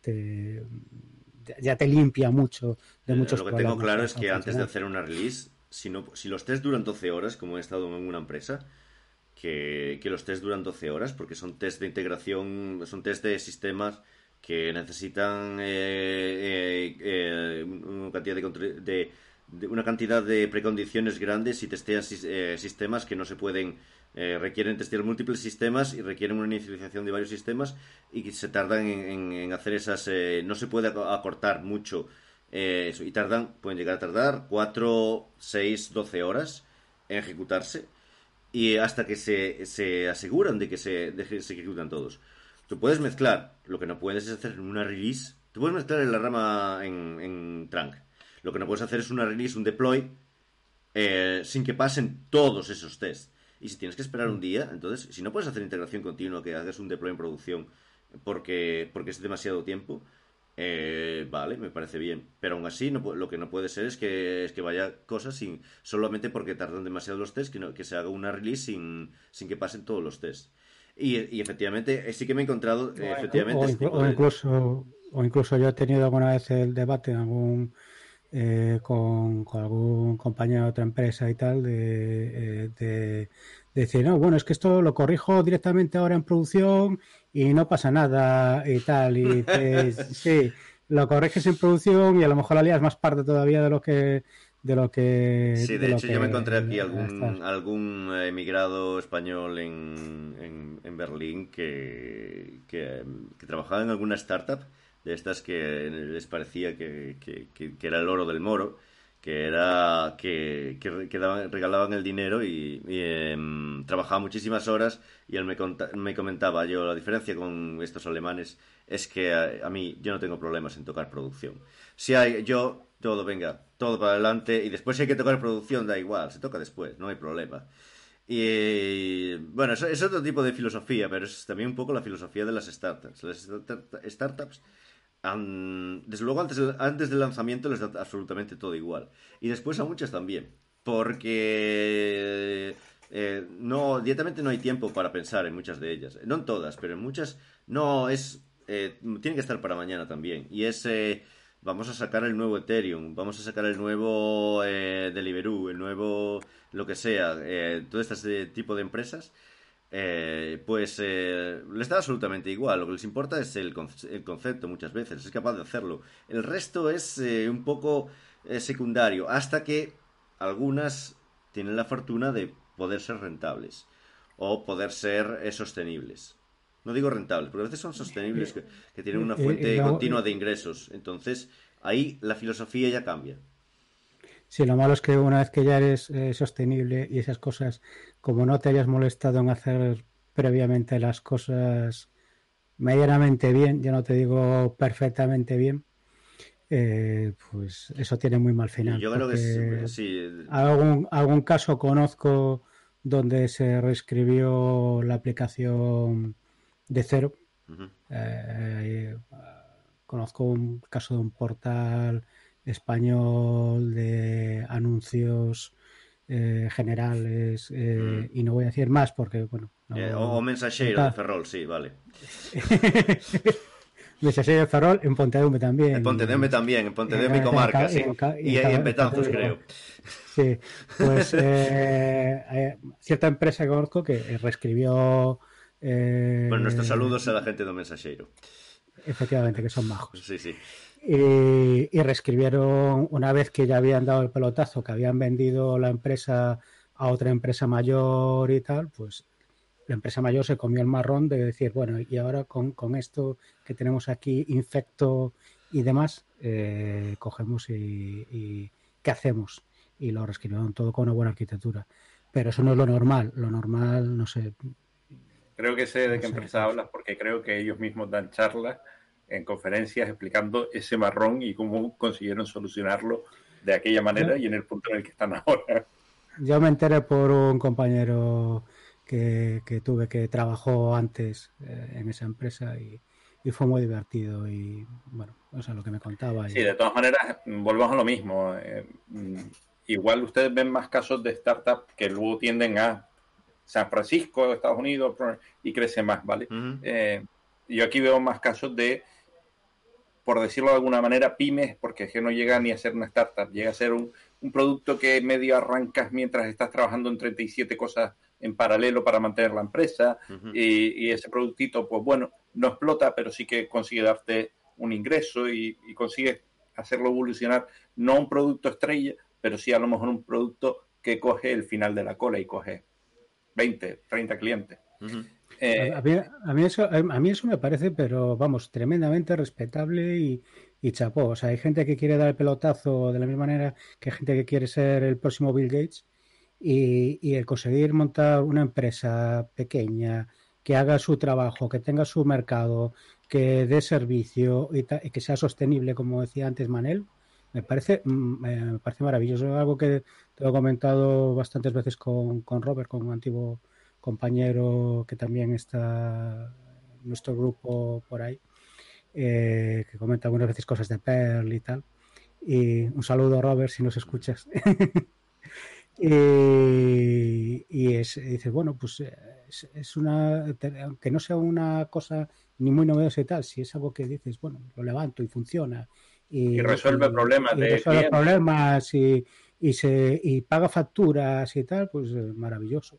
ya te limpia mucho de muchos
lo que tengo claro es que antes de hacer una release, si, no, si los tests duran 12 horas, como he estado en una empresa, que, que los tests duran 12 horas, porque son test de integración, son test de sistemas que necesitan eh, eh, eh, una cantidad de, de- de- una cantidad de precondiciones grandes y testean eh, sistemas que no se pueden eh, requieren testear múltiples sistemas y requieren una inicialización de varios sistemas y se tardan en, hacer esas eh, no se puede ac- acortar mucho eh, eso, y tardan pueden llegar a tardar 4, 6, 12 horas en ejecutarse y hasta que se, se aseguran de que se, se ejecutan todos. Tú puedes mezclar, lo que no puedes es hacer una release. Tú puedes mezclar en la rama en, trunk. Lo que no puedes hacer es una release, un deploy, sin que pasen todos esos tests. Y si tienes que esperar un día, entonces, si no puedes hacer integración continua, que hagas un deploy en producción, porque, porque es demasiado tiempo, eh, vale, me parece bien. Pero aún así, no, lo que no puede ser es que, es que vaya cosas sin, solamente porque tardan demasiado los tests, que, no- que se haga una release sin, sin que pasen todos los tests. Y, y efectivamente, eh, sí que me he encontrado, eh, efectivamente,
o,
este de-
incluso o incluso yo he tenido alguna vez el debate en algún eh, con, con algún compañero de otra empresa y tal de, eh, de, de decir no bueno es que esto lo corrijo directamente ahora en producción y no pasa nada y tal y te- sí lo corriges en producción y a lo mejor la lías más parte todavía de lo que de lo que.
Sí, de, hecho yo me encontré aquí algún, algún emigrado español en, en, en Berlín que, que, que trabajaba en alguna startup estas que les parecía que, que, que- era el oro del moro, que era que, que, daban- regalaban el dinero y, y, em, trabajaba muchísimas horas y él me, conta- me comentaba yo la diferencia con estos alemanes es que a, a mí yo no tengo problemas en tocar producción. Si hay yo todo venga todo para adelante y después si hay que tocar producción da igual, se toca después, no hay problema. Y bueno, es, es otro tipo de filosofía, pero es también un poco la filosofía de las startups. Las start- startups han- desde luego antes, antes del lanzamiento les da absolutamente todo igual. Y después a muchas también. Porque eh, no, directamente no hay tiempo para pensar en muchas de ellas. No en todas, pero en muchas no es... eh, tiene que estar para mañana también. Y es... eh, vamos a sacar el nuevo Ethereum, vamos a sacar el nuevo eh, Deliveroo, el nuevo lo que sea, eh, todo este tipo de empresas, eh, pues eh, les da absolutamente igual. Lo que les importa es el, con- el concepto muchas veces, es capaz de hacerlo. El resto es eh, un poco eh, secundario, hasta que algunas tienen la fortuna de poder ser rentables o poder ser eh, sostenibles. No digo rentables, porque a veces son sostenibles, que, que tienen una
Eh, eh,
fuente continua de ingresos. Entonces, ahí la filosofía ya cambia.
Sí, lo malo es que una vez que ya eres eh, sostenible y esas cosas, como no te hayas molestado en hacer previamente las cosas medianamente bien, yo no te digo perfectamente bien, eh, pues eso tiene muy mal final.
Yo creo que sí, sí,
algún, algún caso conozco donde se reescribió la aplicación de cero. Eh, conozco un caso de un portal español de anuncios eh, generales eh, y no voy a decir más porque, bueno, no-
Eh, o, o mensajero de Ferrol, sí, vale.
de Saseo de Ferrol en Pontedeume también.
En Pontedeume también, en y
Eh,
comarca,
en
sí.
En
Y,
en
Betanzos, creo.
Sí, pues cierta empresa que conozco que reescribió. eh,
Bueno, nuestros saludos a la gente de Mensajero.
Efectivamente, que son majos.
Sí, sí.
Y, y reescribieron una vez que ya habían dado el pelotazo, que habían vendido la empresa a otra empresa mayor y tal, pues la empresa mayor se comió el marrón de decir, bueno, y ahora con, con esto que tenemos aquí, infecto y demás, eh, cogemos y, y ¿qué hacemos? Y lo reescribieron todo con una buena arquitectura. Pero eso no es lo normal. Lo normal, no sé,
Creo que sé de qué empresa hablas porque creo que ellos mismos dan charlas en conferencias explicando ese marrón y cómo consiguieron solucionarlo de aquella manera y en el punto en el que están ahora.
Yo me enteré por un compañero que, que tuve que trabajó antes eh, en esa empresa y, y fue muy divertido y bueno, o sea, lo que me contaba. y-
Sí, de todas maneras, volvamos a lo mismo. eh, mm, igual ustedes ven más casos de startups que luego tienden a San Francisco, Estados Unidos, y crece más, ¿vale? Eh, yo aquí veo más casos de, por decirlo de alguna manera, pymes, porque es que no llega ni a ser una startup, llega a ser un, un producto que medio arrancas mientras estás trabajando en 37 cosas en paralelo para mantener la empresa, y, y ese productito, pues bueno, no explota, pero sí que consigue darte un ingreso y, y consigue hacerlo evolucionar, no un producto estrella, pero sí a lo mejor un producto que coge el final de la cola y coge 20, 30 clientes. Eh,
A, mí, a mí eso, a mí eso me parece, pero vamos, tremendamente respetable y, y chapó. O sea, hay gente que quiere dar el pelotazo de la misma manera que gente que quiere ser el próximo Bill Gates y, y el conseguir montar una empresa pequeña que haga su trabajo, que tenga su mercado, que dé servicio y que sea sostenible, como decía antes Manel, me parece, mm, eh, me parece maravilloso. Algo que te lo he comentado bastantes veces con, con Robert, con un antiguo compañero que también está en nuestro grupo por ahí, eh, que comenta algunas veces cosas de Perl y tal. Y un saludo, Robert, si nos escuchas. y y es, dices, bueno, pues eh, es, es una, aunque no sea una cosa ni muy novedosa y tal, si es algo que dices, bueno, lo levanto y funciona. Y,
Y resuelve problemas
y
de
resuelve problemas y, y, se, y paga facturas y tal, pues eh, maravilloso.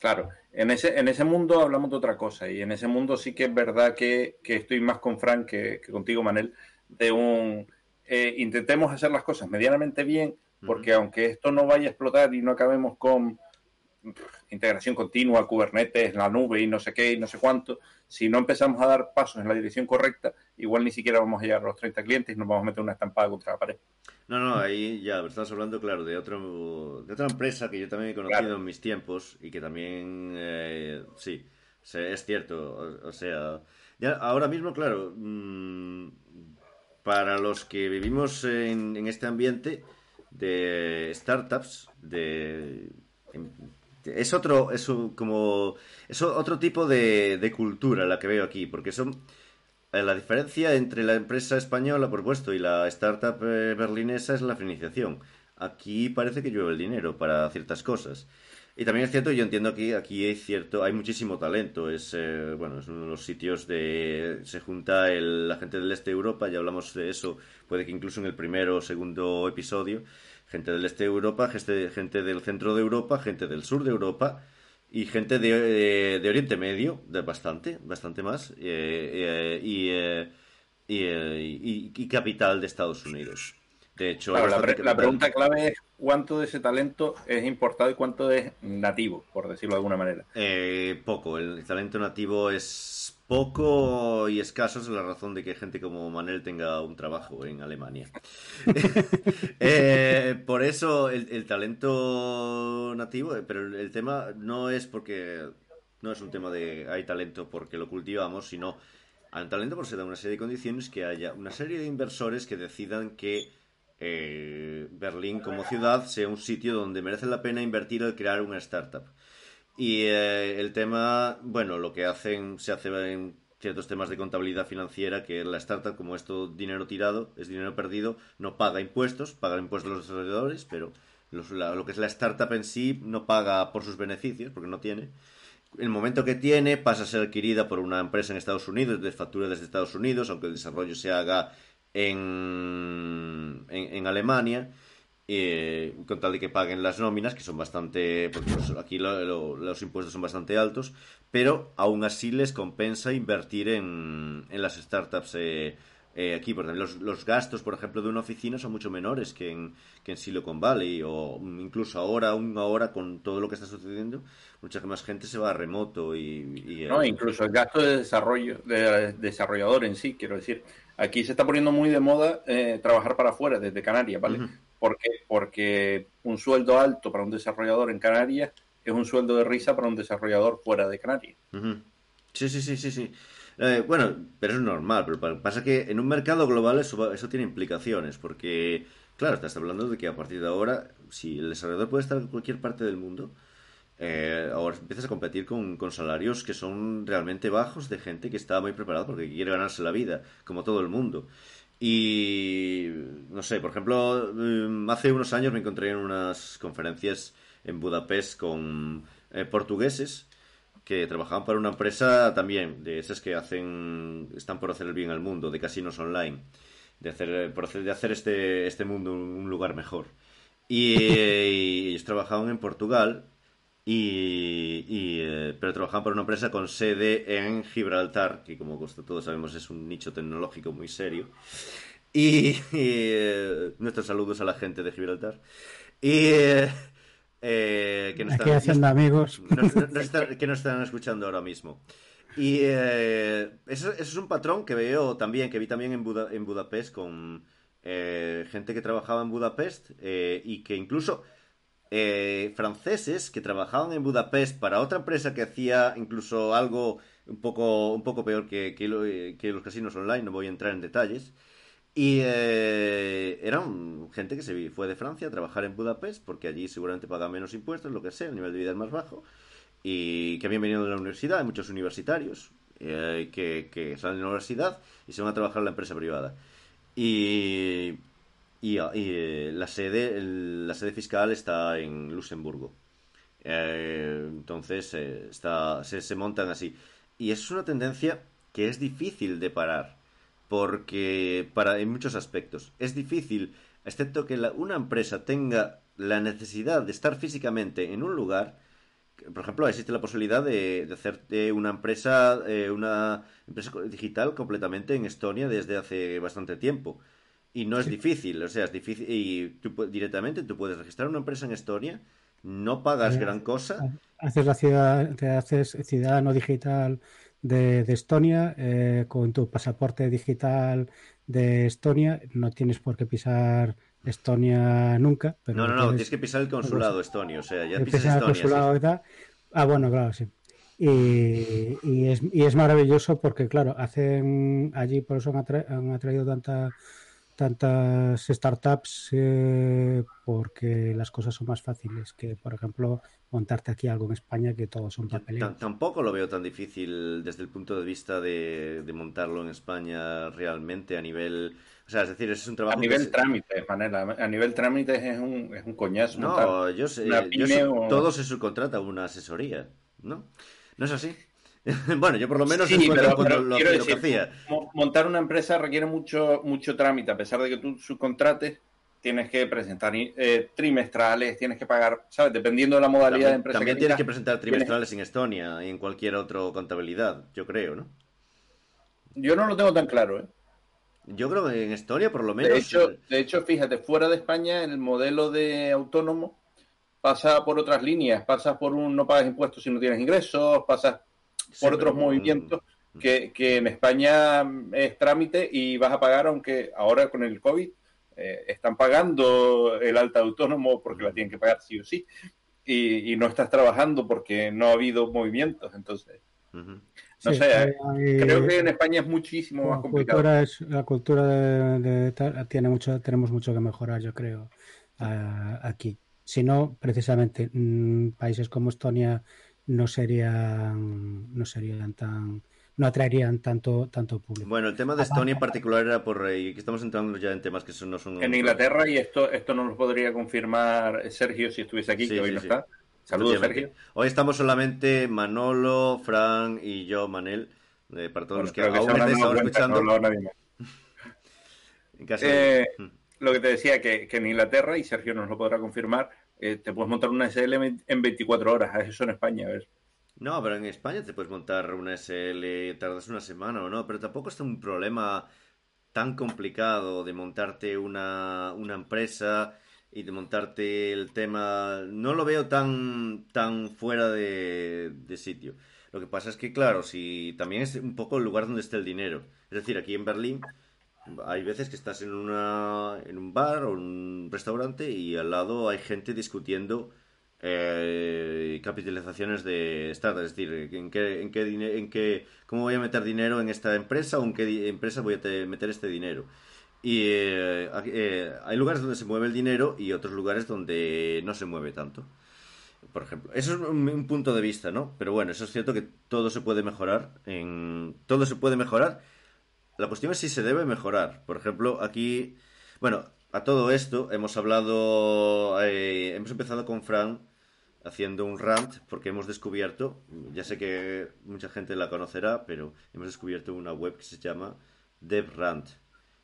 Claro, en ese, en ese mundo hablamos de otra cosa y en ese mundo sí que es verdad que, que estoy más con Frank que, que contigo, Manel, de un... eh, intentemos hacer las cosas medianamente bien, porque aunque esto no vaya a explotar y no acabemos con integración continua, Kubernetes, la nube y no sé qué y no sé cuánto, si no empezamos a dar pasos en la dirección correcta, igual ni siquiera vamos a llegar a los 30 clientes y nos vamos a meter una estampada contra la pared.
No, no, ahí ya estamos hablando, claro, de otro de otra empresa que yo también he conocido
Claro.
en mis tiempos y que también, eh, sí, es cierto, o, o sea, ya ahora mismo, claro, mm, para los que vivimos en, en este ambiente de startups, de, es otro, es un- como, otro tipo de, de cultura la que veo aquí, porque son eh, La diferencia entre la empresa española, por supuesto, y la startup eh, berlinesa es la financiación. Aquí parece que llueve el dinero para ciertas cosas. Y también es cierto, yo entiendo que aquí hay cierto, hay muchísimo talento. Es eh, bueno, es uno de los sitios de se junta el- la gente del este de Europa, ya hablamos de eso, puede que incluso en el primero o segundo episodio, gente del este de Europa, gente, gente del centro de Europa, gente del sur de Europa y gente de, de- de Oriente Medio, de bastante, bastante más, eh, eh, y, eh, y, eh, y- y capital de Estados Unidos. De hecho,
Claro, la, pre- la pregunta clave es cuánto de ese talento es importado y cuánto es nativo, por decirlo de alguna manera.
Eh, poco, el talento nativo es poco y escaso, es la razón de que gente como Manel tenga un trabajo en Alemania. Eh, por eso el, talento nativo, eh, pero el, tema no es porque no es un tema de hay talento porque lo cultivamos, sino un talento porque se da una serie de condiciones que haya una serie de inversores que decidan que eh, Berlín como ciudad sea un sitio donde merece la pena invertir al crear una startup. Y eh, el tema, bueno, lo que hacen, se hace en ciertos temas de contabilidad financiera, que la startup, como es todo dinero tirado, es dinero perdido, no paga impuestos, paga impuestos los desarrolladores, pero lo que es la startup en sí no paga por sus beneficios, porque no tiene. El momento que tiene pasa a ser adquirida por una empresa en Estados Unidos, de factura desde Estados Unidos, aunque el desarrollo se haga en, en Alemania, eh, con tal de que paguen las nóminas, que son bastante, porque los- aquí lo- lo- los impuestos son bastante altos, pero aún así les compensa invertir en, en las startups eh, eh, aquí. Por ejemplo, los, los gastos, por ejemplo, de una oficina son mucho menores que en, que en Silicon Valley, o incluso ahora, aún ahora, con todo lo que está sucediendo, mucha más gente se va a remoto y... y, eh,
¿no? Incluso el gasto de desarrollo, de desarrollador en sí, quiero decir. Aquí se está poniendo muy de moda eh, trabajar para afuera, desde Canarias, ¿vale? ¿Por qué? Porque un sueldo alto para un desarrollador en Canarias es un sueldo de risa para un desarrollador fuera de Canarias.
Sí, sí, sí, sí, sí. Eh, bueno, pero es normal, pero pa- pasa que en un mercado global eso, eso tiene implicaciones, porque, claro, estás hablando de que a partir de ahora, si el desarrollador puede estar en cualquier parte del mundo, eh, ahora empiezas a competir con, con salarios que son realmente bajos de gente que está muy preparada porque quiere ganarse la vida, como todo el mundo. Y, no sé, por ejemplo, eh, hace unos años me encontré en unas conferencias en Budapest con eh, portugueses que trabajaban para una empresa también, de esas que hacen, están por hacer el bien al mundo, de casinos online, de hacer, por hacer, de hacer este, este mundo un, un lugar mejor. Y, eh, y ellos trabajaban en Portugal, y, y, eh, pero trabajaban para una empresa con sede en Gibraltar, que como todos sabemos es un nicho tecnológico muy serio. Y, y, eh, nuestros saludos a la gente de Gibraltar. Y eh, eh, que nos
Aquí
están-
haciendo amigos.
nos- nos están- que nos están escuchando ahora mismo. Y eh, eso, eso es un patrón que veo también, que vi también en, Buda- en Budapest con eh, gente que trabajaba en Budapest y que incluso eh, franceses que trabajaban en Budapest para otra empresa que hacía incluso algo un poco, un poco peor que, que que los casinos online, no voy a entrar en detalles. Y eh, eran gente que se fue de Francia a trabajar en Budapest porque allí seguramente pagan menos impuestos, lo que sea, el nivel de vida es más bajo. Y que habían venido de la universidad, hay muchos universitarios eh, que, que salen de la universidad y se van a trabajar en la empresa privada. Y, y, y, eh, la, sede, la sede fiscal está en Luxemburgo. Eh, entonces eh, está, se, se montan así. Y es una tendencia que es difícil de parar, porque para, en muchos aspectos es difícil, excepto que la- una empresa tenga la necesidad de estar físicamente en un lugar. Por ejemplo, existe la posibilidad de, de hacer una empresa, eh, una empresa digital completamente en Estonia desde hace bastante tiempo. Y no es difícil, o sea, es difícil. Y tú directamente tú puedes registrar una empresa en Estonia, no pagas
Eh,
gran cosa.
Haces la ciudad, te haces ciudadano digital de, de Estonia eh, con tu pasaporte digital de Estonia. No tienes por qué pisar Estonia nunca. Pero
No, no, no, tienes que pisar el consulado estonio, o sea, ya
que
pisas Estonia. sí.
consulado tal. Ah, bueno, claro, sí. Y, y es, y es maravilloso porque, claro, hacen allí, por eso han, atra- han atraído tanta, tantas startups, eh, porque las cosas son más fáciles que, por ejemplo, montarte aquí algo en España que todos son papeleos.
tam- tampoco lo veo tan difícil desde el punto de vista de, de montarlo en España realmente a nivel... O sea, es decir, es un
A
trabajo que
nivel
se-
trámites, Manela. A nivel trámites es un, es un coñazo. montar.
No, yo sé, yo sé-
o-
todo se subcontrata a una asesoría, ¿no? ¿No es así? bueno, yo por lo menos
Sí, pero, pero
lo,
quiero
lo
decir,
que hacía.
mo- montar una empresa requiere mucho, mucho trámite. A pesar de que tú subcontrates, tienes que presentar eh, trimestrales, tienes que pagar, ¿sabes? Dependiendo de la modalidad de empresa
también
que
tienes que presentar trimestrales en Estonia y en cualquier otra contabilidad, yo creo, ¿no?
Yo no lo tengo tan claro, ¿eh?
Yo creo que en Estonia por lo menos...
De hecho, de hecho, fíjate, fuera de España el modelo de autónomo pasa por otras líneas, pasas por un no pagas impuestos si no tienes ingresos, pasas
sí,
por otros
pero,
movimientos que, que en España es trámite y vas a pagar, aunque ahora con el COVID eh, están pagando el alta autónomo porque la tienen que pagar sí o sí, y, y no estás trabajando porque no ha habido movimientos. Entonces, no
Sí,
sé,
hay-
creo que en España es muchísimo más
La
complicado.
cultura, es, la cultura de, de tal- tiene mucho, tenemos mucho que mejorar, yo creo, a- aquí. Si no, precisamente, mm, países como Estonia no serían, no serían tan, no atraerían tanto, tanto público.
Bueno, el tema de Estonia en particular era por... eh, que estamos entrando ya en temas que son- no son...
En Inglaterra, y esto, esto no lo podría confirmar Sergio si estuviese aquí,
Sí,
que hoy
sí,
no
sí.
está. Saludos. Sergio.
Hoy estamos solamente Manolo, Fran y yo, Manel. eh, para todos
Bueno,
los que
que
aún estáis ahora
no
escuchando.
nadie más.
En caso de-
Eh, lo que te decía, que, que en Inglaterra, y Sergio nos lo podrá confirmar, eh, te puedes montar una SL en en 24 horas. Eso en España, a ver.
No, pero en España te puedes montar una SL, tardas una semana o no, pero tampoco es un problema tan complicado de montarte una, una empresa y de montarte el tema. No lo veo tan, tan fuera de, de sitio. Lo que pasa es que, claro, si también es un poco el lugar donde está el dinero. Es decir, aquí en Berlín hay veces que estás en una, en un bar o un restaurante y al lado hay gente discutiendo eh, capitalizaciones de startups, es decir, en qué, en qué, cómo voy a meter dinero en esta empresa o en qué empresa voy a te- meter este dinero. Y eh, eh, hay lugares donde se mueve el dinero y otros lugares donde no se mueve tanto. Por ejemplo, eso es un, un punto de vista, ¿no? Pero bueno, eso es cierto que todo se puede mejorar. En, todo se puede mejorar. La cuestión es si se debe mejorar. Por ejemplo, aquí, bueno, a todo esto hemos hablado, eh, hemos empezado con Fran haciendo un rant porque hemos descubierto, ya sé que mucha gente la conocerá, pero hemos descubierto una web que se llama DevRant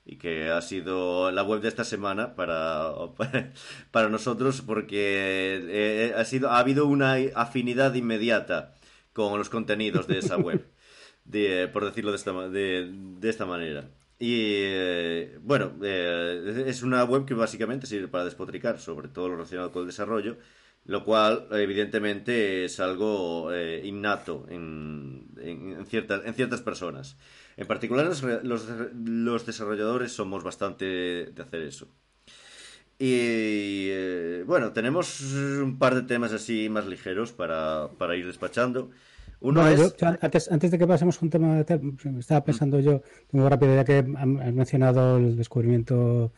y que ha sido la web de esta semana para, para nosotros porque eh, ha sido ha habido una afinidad inmediata con los contenidos de esa web de, por decirlo de esta, de, de esta manera. Y eh, bueno, eh, es una web que básicamente sirve para despotricar sobre todo lo relacionado con el desarrollo, lo cual evidentemente es algo eh, innato en, en, en ciertas, en ciertas personas. En particular los, los, los desarrolladores somos bastante de hacer eso. Y eh, bueno, tenemos un par de temas así más ligeros para, para ir despachando. Uno
Bueno,
es...
yo, antes, antes de que pasemos a un tema, estaba pensando yo, muy rápido, ya que has mencionado el descubrimiento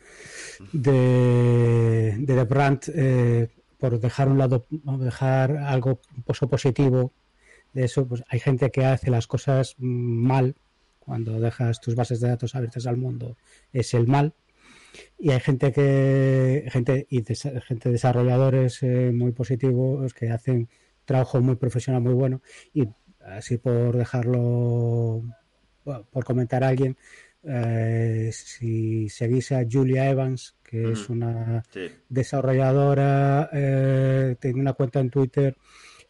de, de eh, por dejar un lado, dejar algo positivo de eso, pues hay gente que hace las cosas mm, mal, cuando dejas tus bases de datos abiertas al mundo, es el mal. Y hay gente que, gente y gente desarrolladores eh, muy positivos que hacen trabajo muy profesional, muy bueno. Y así por dejarlo, bueno, por comentar a alguien, eh, si seguís a Julia Evans, que es una
Sí.
desarrolladora, eh, tiene una cuenta en Twitter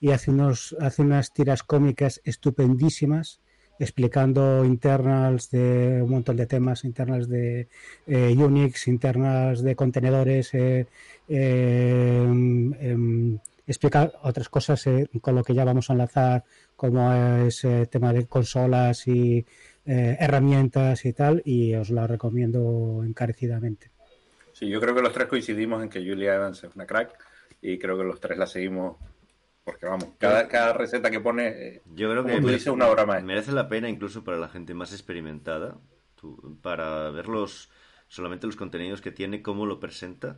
y hace, unos, hace unas tiras cómicas estupendísimas explicando internals de un montón de temas, internals de eh, Unix, internals de contenedores, eh, eh, em, explica otras cosas eh, con lo que ya vamos a enlazar, como es eh, tema de consolas y eh, herramientas y tal, y os la recomiendo encarecidamente.
Sí, yo creo que los tres coincidimos en que Julia Evans es una crack y creo que los tres la seguimos porque vamos, cada, cada receta que pone, eh,
Yo creo que merece,
dices, una obra maestra.
merece la pena incluso para la gente más experimentada, tú- para ver los, solamente los contenidos que tiene, cómo lo presenta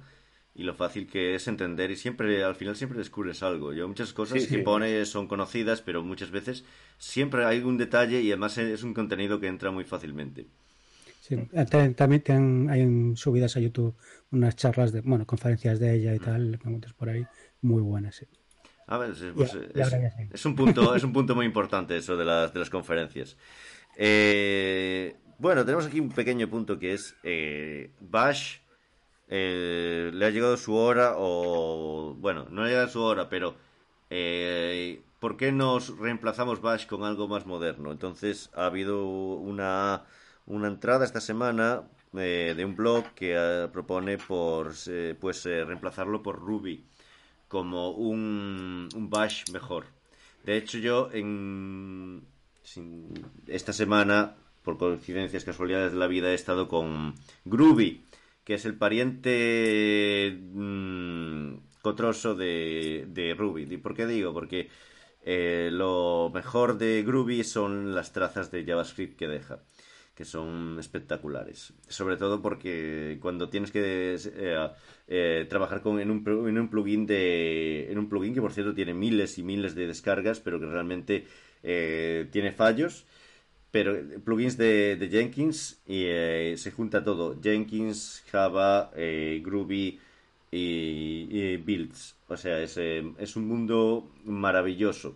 y lo fácil que es entender y siempre, al final siempre descubres algo. Yo muchas cosas
Sí,
que
sí.
pone son conocidas, pero muchas veces siempre hay un detalle y además es un contenido que entra muy fácilmente.
Sí, ta- también ten- hay subidas a YouTube unas charlas de, bueno, conferencias de ella y tal, que encuentras por ahí, muy buenas. sí.
A ver, es, pues,
Ya, ya
es un punto, es un punto muy importante eso de las, de las conferencias. Eh, bueno, tenemos aquí un pequeño punto que es eh, Bash eh, le ha llegado su hora o bueno, no ha llegado su hora, pero eh, ¿por qué nos reemplazamos Bash con algo más moderno? Entonces ha habido una, una entrada esta semana eh, de un blog que propone por pues reemplazarlo por Ruby como un, un bash mejor. De hecho, yo en esta semana, por coincidencias, casualidades de la vida, he estado con Groovy, que es el pariente mm, cotroso de, de Ruby. ¿Y por qué digo? Porque eh, lo mejor de Groovy son las trazas de JavaScript que deja que son espectaculares. Sobre todo porque cuando tienes que eh, eh, trabajar con, en, un, en un plugin de en un plugin que por cierto tiene miles y miles de descargas, pero que realmente tiene fallos. Pero plugins de, de Jenkins y eh, se junta todo. Jenkins, Java, eh, Groovy y, y Builds. O sea, es, eh, es un mundo maravilloso.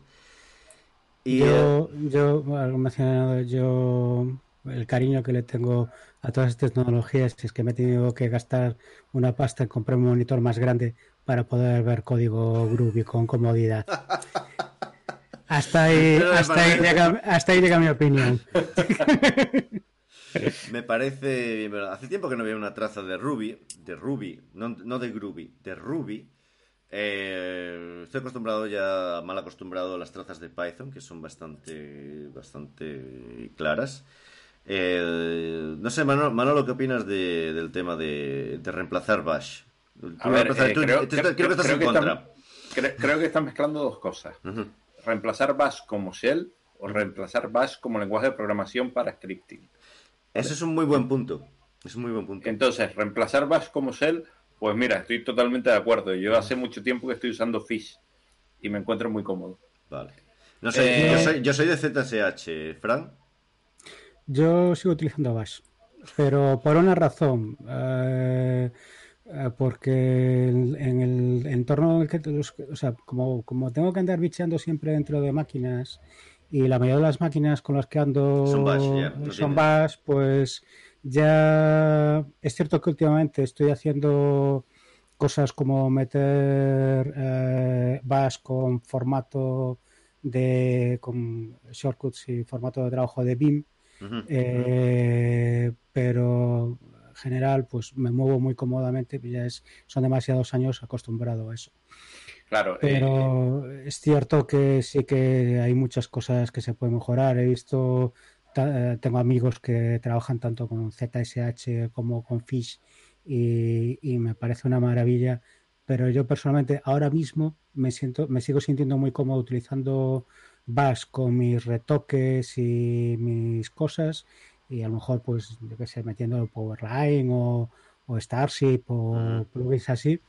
Y, eh,
yo, yo, algo mencionado, yo, el cariño que le tengo a todas estas tecnologías es que me he tenido que gastar una pasta en comprar un monitor más grande para poder ver código Groovy con comodidad. Hasta ahí, hasta ahí, llega, hasta ahí llega mi opinión.
Me parece bien, pero hace tiempo que no había una traza de Ruby, de Ruby, no, no de Groovy, de Ruby. Eh, estoy acostumbrado ya, mal acostumbrado a las trazas de Python, que son bastante, bastante claras. Eh, no sé, Manolo, Manolo, ¿qué opinas de- del tema de, de reemplazar Bash?
Eh, creo,
tú-
creo-
que estás en contra.
creo que están mezclando dos cosas.
Ujú.
Reemplazar Bash como shell o reemplazar Bash como lenguaje de programación para scripting.
Ese es un muy buen punto. Es un muy buen punto.
Entonces, reemplazar Bash como shell, pues mira, estoy totalmente de acuerdo. Yo hace mucho tiempo que estoy usando Fish y me encuentro muy cómodo.
Vale. No sé,
Eh,
yo, soy, yo soy de ZSH, Fran.
Yo sigo utilizando Bash, pero por una razón, eh, eh, porque en, el entorno en el que, los- o sea, como, como tengo que andar bicheando siempre dentro de máquinas y la mayoría de las máquinas con las que ando
Son Bash, ya, no
son
tiene-
Bash, pues ya es cierto que últimamente estoy haciendo cosas como meter eh, Bash con formato de con shortcuts y formato de trabajo de BIM eh, pero general pues me muevo muy cómodamente ya es son demasiados años acostumbrado a eso.
Claro, eh,
pero es cierto que sí que hay muchas cosas que se pueden mejorar. He visto eh, tengo amigos que trabajan tanto con ZSH como con Fish y, y me parece una maravilla. Pero yo personalmente ahora mismo me siento me sigo sintiendo muy cómodo utilizando Bash con mis retoques y mis cosas y a lo mejor pues yo qué sé metiendo Powerline o, o Starship o
Ujú.
plugins así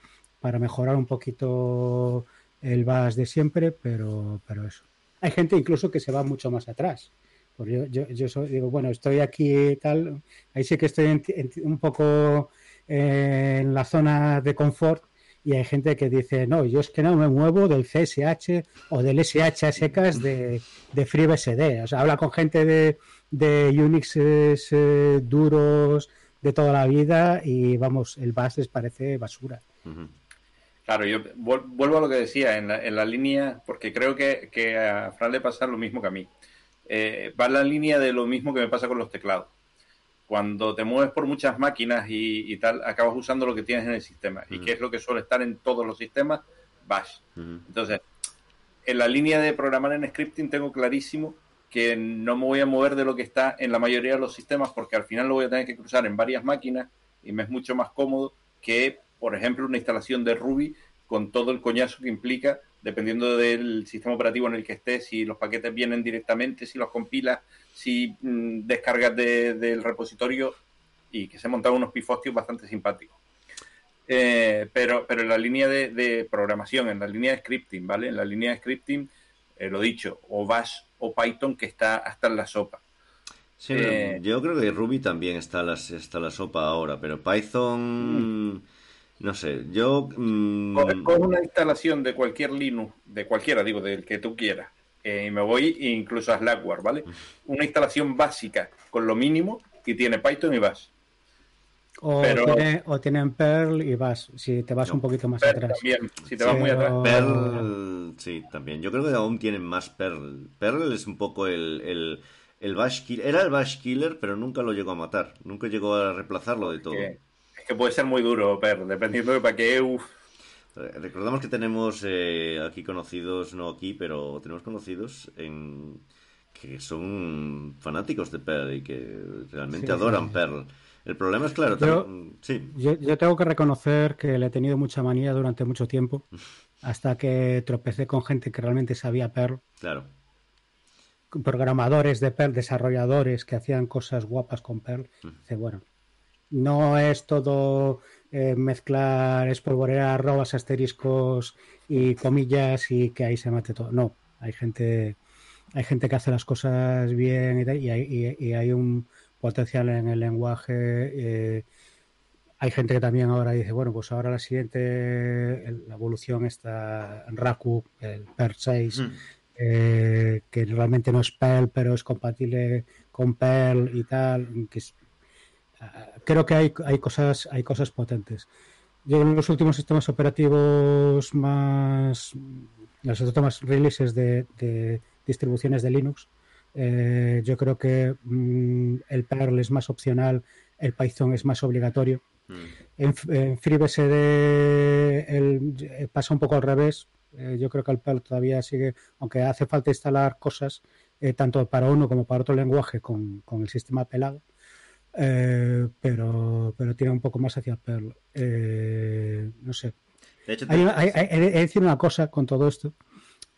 para mejorar un poquito el Bash de siempre pero pero eso hay gente incluso que se va mucho más atrás pues yo, yo, yo soy- digo bueno estoy aquí tal ahí sí que estoy en- en- un poco eh, en la zona de confort y hay gente que dice, no, yo es que no me muevo del CSH o del SH a secas de, de FreeBSD. O sea, habla con gente de, de Unix eh, duros de toda la vida y vamos, el Bash les parece basura.
Claro, yo vuel- vuelvo a lo que decía en la, en la línea, porque creo que, que a Fran le pasa lo mismo que a mí. eh, va en la línea de lo mismo que me pasa con los teclados. Cuando te mueves por muchas máquinas y, y tal, acabas usando lo que tienes en el sistema. ¿Y qué es lo que suele estar en todos los sistemas? Bash. Entonces, en la línea de programar en scripting tengo clarísimo que no me voy a mover de lo que está en la mayoría de los sistemas porque al final lo voy a tener que cruzar en varias máquinas y me es mucho más cómodo que, por ejemplo, una instalación de Ruby con todo el coñazo que implica, dependiendo del sistema operativo en el que estés, si los paquetes vienen directamente, si los compilas, si mm, descargas de- del repositorio y que se montan unos pifostios bastante simpáticos. Eh, pero, pero en la línea de, programación, en la línea de scripting, ¿vale? En la línea de scripting, eh, lo dicho, o Bash o Python que está hasta en la sopa.
Sí,
Eh,
yo creo que Ruby también está la, está la sopa ahora, pero Python, no sé, yo... mm,
coge una instalación de cualquier Linux, de cualquiera, digo, del que tú quieras, eh, y me voy incluso a Slackware, ¿vale? Una instalación básica con lo mínimo y tiene Python y Bash.
O,
Pero-
tiene- o tienen Perl y vas, si te vas
No,
un poquito más
Perl
atrás.
también, si te vas muy atrás.
Perl, sí, también. Yo creo que aún tienen más Perl. Perl es un poco el, el, el Bash Killer. Era el Bash Killer, pero nunca lo llegó a matar. Nunca llegó a reemplazarlo de todo.
Que- es que puede ser muy duro, Perl, dependiendo de para qué. uf.
Recordamos que tenemos eh, aquí conocidos, no aquí, pero tenemos conocidos en que son fanáticos de Perl y que realmente
Sí,
adoran
sí.
Perl. El problema es, claro,
Yo-
también- sí,
Yo, yo tengo que reconocer que le he tenido mucha manía durante mucho tiempo, hasta que tropecé con gente que realmente sabía Perl,
claro.
programadores de Perl, desarrolladores que hacían cosas guapas con Perl. Dice, bueno, no es todo eh, mezclar, espolvorear arrobas, asteriscos y comillas y que ahí se mate todo. No, hay gente, hay gente que hace las cosas bien y, hay, y- y hay un potencial en el lenguaje. eh, hay gente que también ahora dice, bueno, pues ahora la siguiente, la evolución está en Raku, el PER 6,
Mm.
eh, que realmente no es Perl, pero es compatible con Perl y tal. Que es- ah, creo que hay, hay cosas, hay cosas potentes. Yo en los últimos sistemas operativos más, los últimos releases de, de distribuciones de Linux, eh, yo creo que mm, el Perl es más opcional, el Python es más obligatorio.
Mm.
En, en FreeBSD el- eh, pasa un poco al revés. Eh, yo creo que el Perl todavía sigue, aunque hace falta instalar cosas eh, tanto para uno como para otro lenguaje con, con el sistema pelado, eh, pero, pero tiene un poco más hacia Perl. Eh, no sé.
De hecho,
Hay
te-
una- hay- hay- he de decir una cosa con todo esto,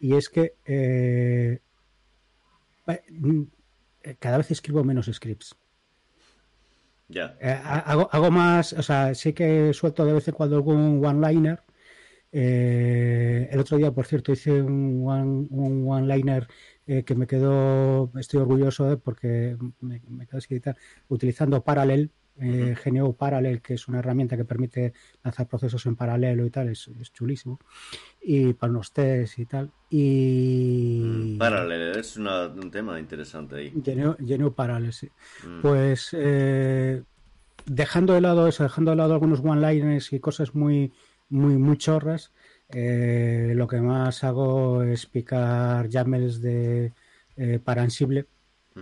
y es que eh, cada vez escribo menos scripts. Eh, ha- hago, más, o sea, sí que suelto de vez en cuando algún one-liner. Eh, el otro día, por cierto, hice un one- un one-liner eh, que me quedó, estoy orgulloso de porque me, me quedó escrita utilizando Parallel, eh, GNU Parallel, que es una herramienta que permite lanzar procesos en paralelo y tal, es, es chulísimo. Y para unos tests y tal. Y.
Mm, Parallel, es una- un tema interesante ahí.
GNU, GNU Parallel, sí.
Mm.
Pues eh, dejando de lado eso, dejando de lado algunos one-liners y cosas muy, muy, muy chorras, eh, lo que más hago es picar YAMLs de eh, para Ansible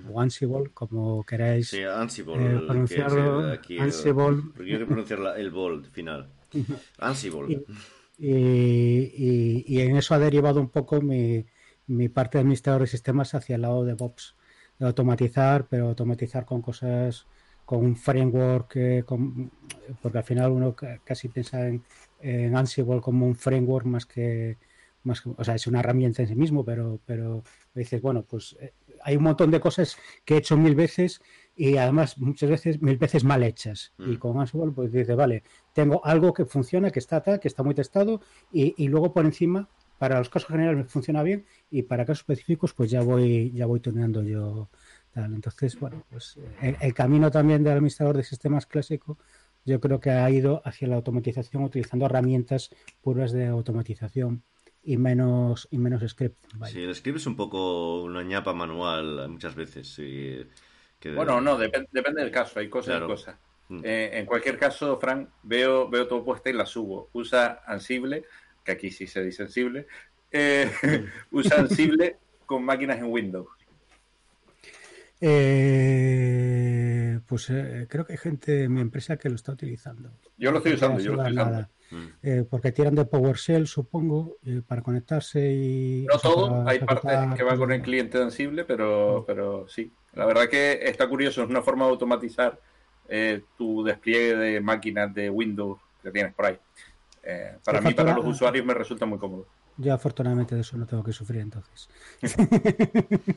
o Ansible, como queráis.
Sí, Ansible,
Eh, pronunciarlo,
aquí,
Ansible.
Porque yo que pronunciar el bold final. Ansible.
Y, y- y en eso ha derivado un poco mi, mi parte de administrador de sistemas hacia el lado de DevOps, de automatizar, pero automatizar con cosas, con un framework, eh, con- porque al final uno ca- casi piensa en, en Ansible como un framework más que, más que- o sea, es una herramienta en sí mismo, pero, pero dices, bueno, pues eh, hay un montón de cosas que he hecho mil veces y además muchas veces mil veces mal hechas. Y
Mm.
con Ansible, pues dice, vale, tengo algo que funciona, que está tal, que está muy testado, y, y luego por encima, para los casos generales me funciona bien, y para casos específicos, pues ya voy, ya voy tuneando yo tal. Entonces, bueno, pues el, el camino también del administrador de sistemas clásico, yo creo que ha ido hacia la automatización utilizando herramientas puras de automatización y menos, y menos script. vaya.
Sí, el script es un poco una ñapa manual muchas veces. que-
Bueno, no, depende, depende del caso, hay cosas
Claro.
y cosas.
Mm.
Eh, en cualquier caso, Frank, veo, veo tu puesta y la subo. Usa Ansible, que aquí sí se dice Ansible, eh, usa Ansible con máquinas en Windows.
Eh, pues eh, creo que hay gente en mi empresa que lo está utilizando.
Yo lo estoy usando, yo lo estoy usando.
nada.
Mm.
Eh, porque tiran de PowerShell, supongo, eh, para conectarse y...
No
o sea,
todo,
para
hay partes que van con el cliente Ansible, pero, pero sí. La verdad que está curioso, es una forma de automatizar eh, tu despliegue de máquinas de Windows que tienes por ahí. Eh, para mí, para los usuarios, me resulta muy cómodo.
Yo afortunadamente de eso no tengo que sufrir entonces.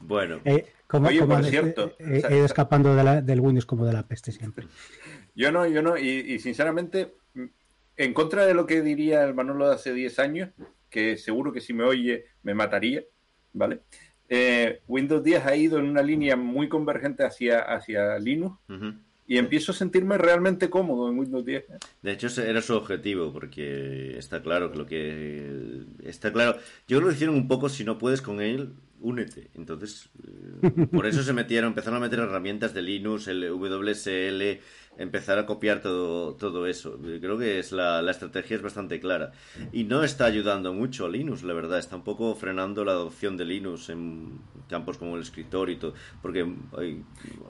Bueno,
Eh, como,
Oye,
como
por cierto,
he,
o sea,
he ido escapando de la- del Windows como de la peste siempre.
Yo no, yo no, y, y sinceramente, en contra de lo que diría el Manolo de hace 10 años, que seguro que si me oye me mataría, ¿vale? Eh, Windows 10 ha ido en una línea muy convergente hacia, hacia Linux y empiezo a sentirme realmente cómodo en Windows 10.
De hecho, ese era su objetivo, porque está claro que lo que. Está claro. Yo creo que lo hicieron un poco, si no puedes con él, únete. Entonces, eh, por eso se metieron, empezaron a meter herramientas de Linux, el WSL, empezar a copiar todo, todo eso. Creo que es la, la estrategia es bastante clara. Y no está ayudando mucho a Linux, la verdad. Está un poco frenando la adopción de Linux en campos como el escritorio y todo. Porque.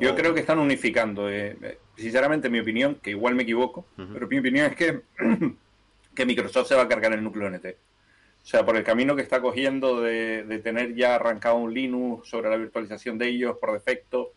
Yo
oh,
creo que están unificando. eh, eh, sinceramente, mi opinión, que igual me equivoco, pero mi opinión es que, que Microsoft se va a cargar el núcleo NT. O sea, por el camino que está cogiendo de, de tener ya arrancado un Linux sobre la virtualización de ellos por defecto,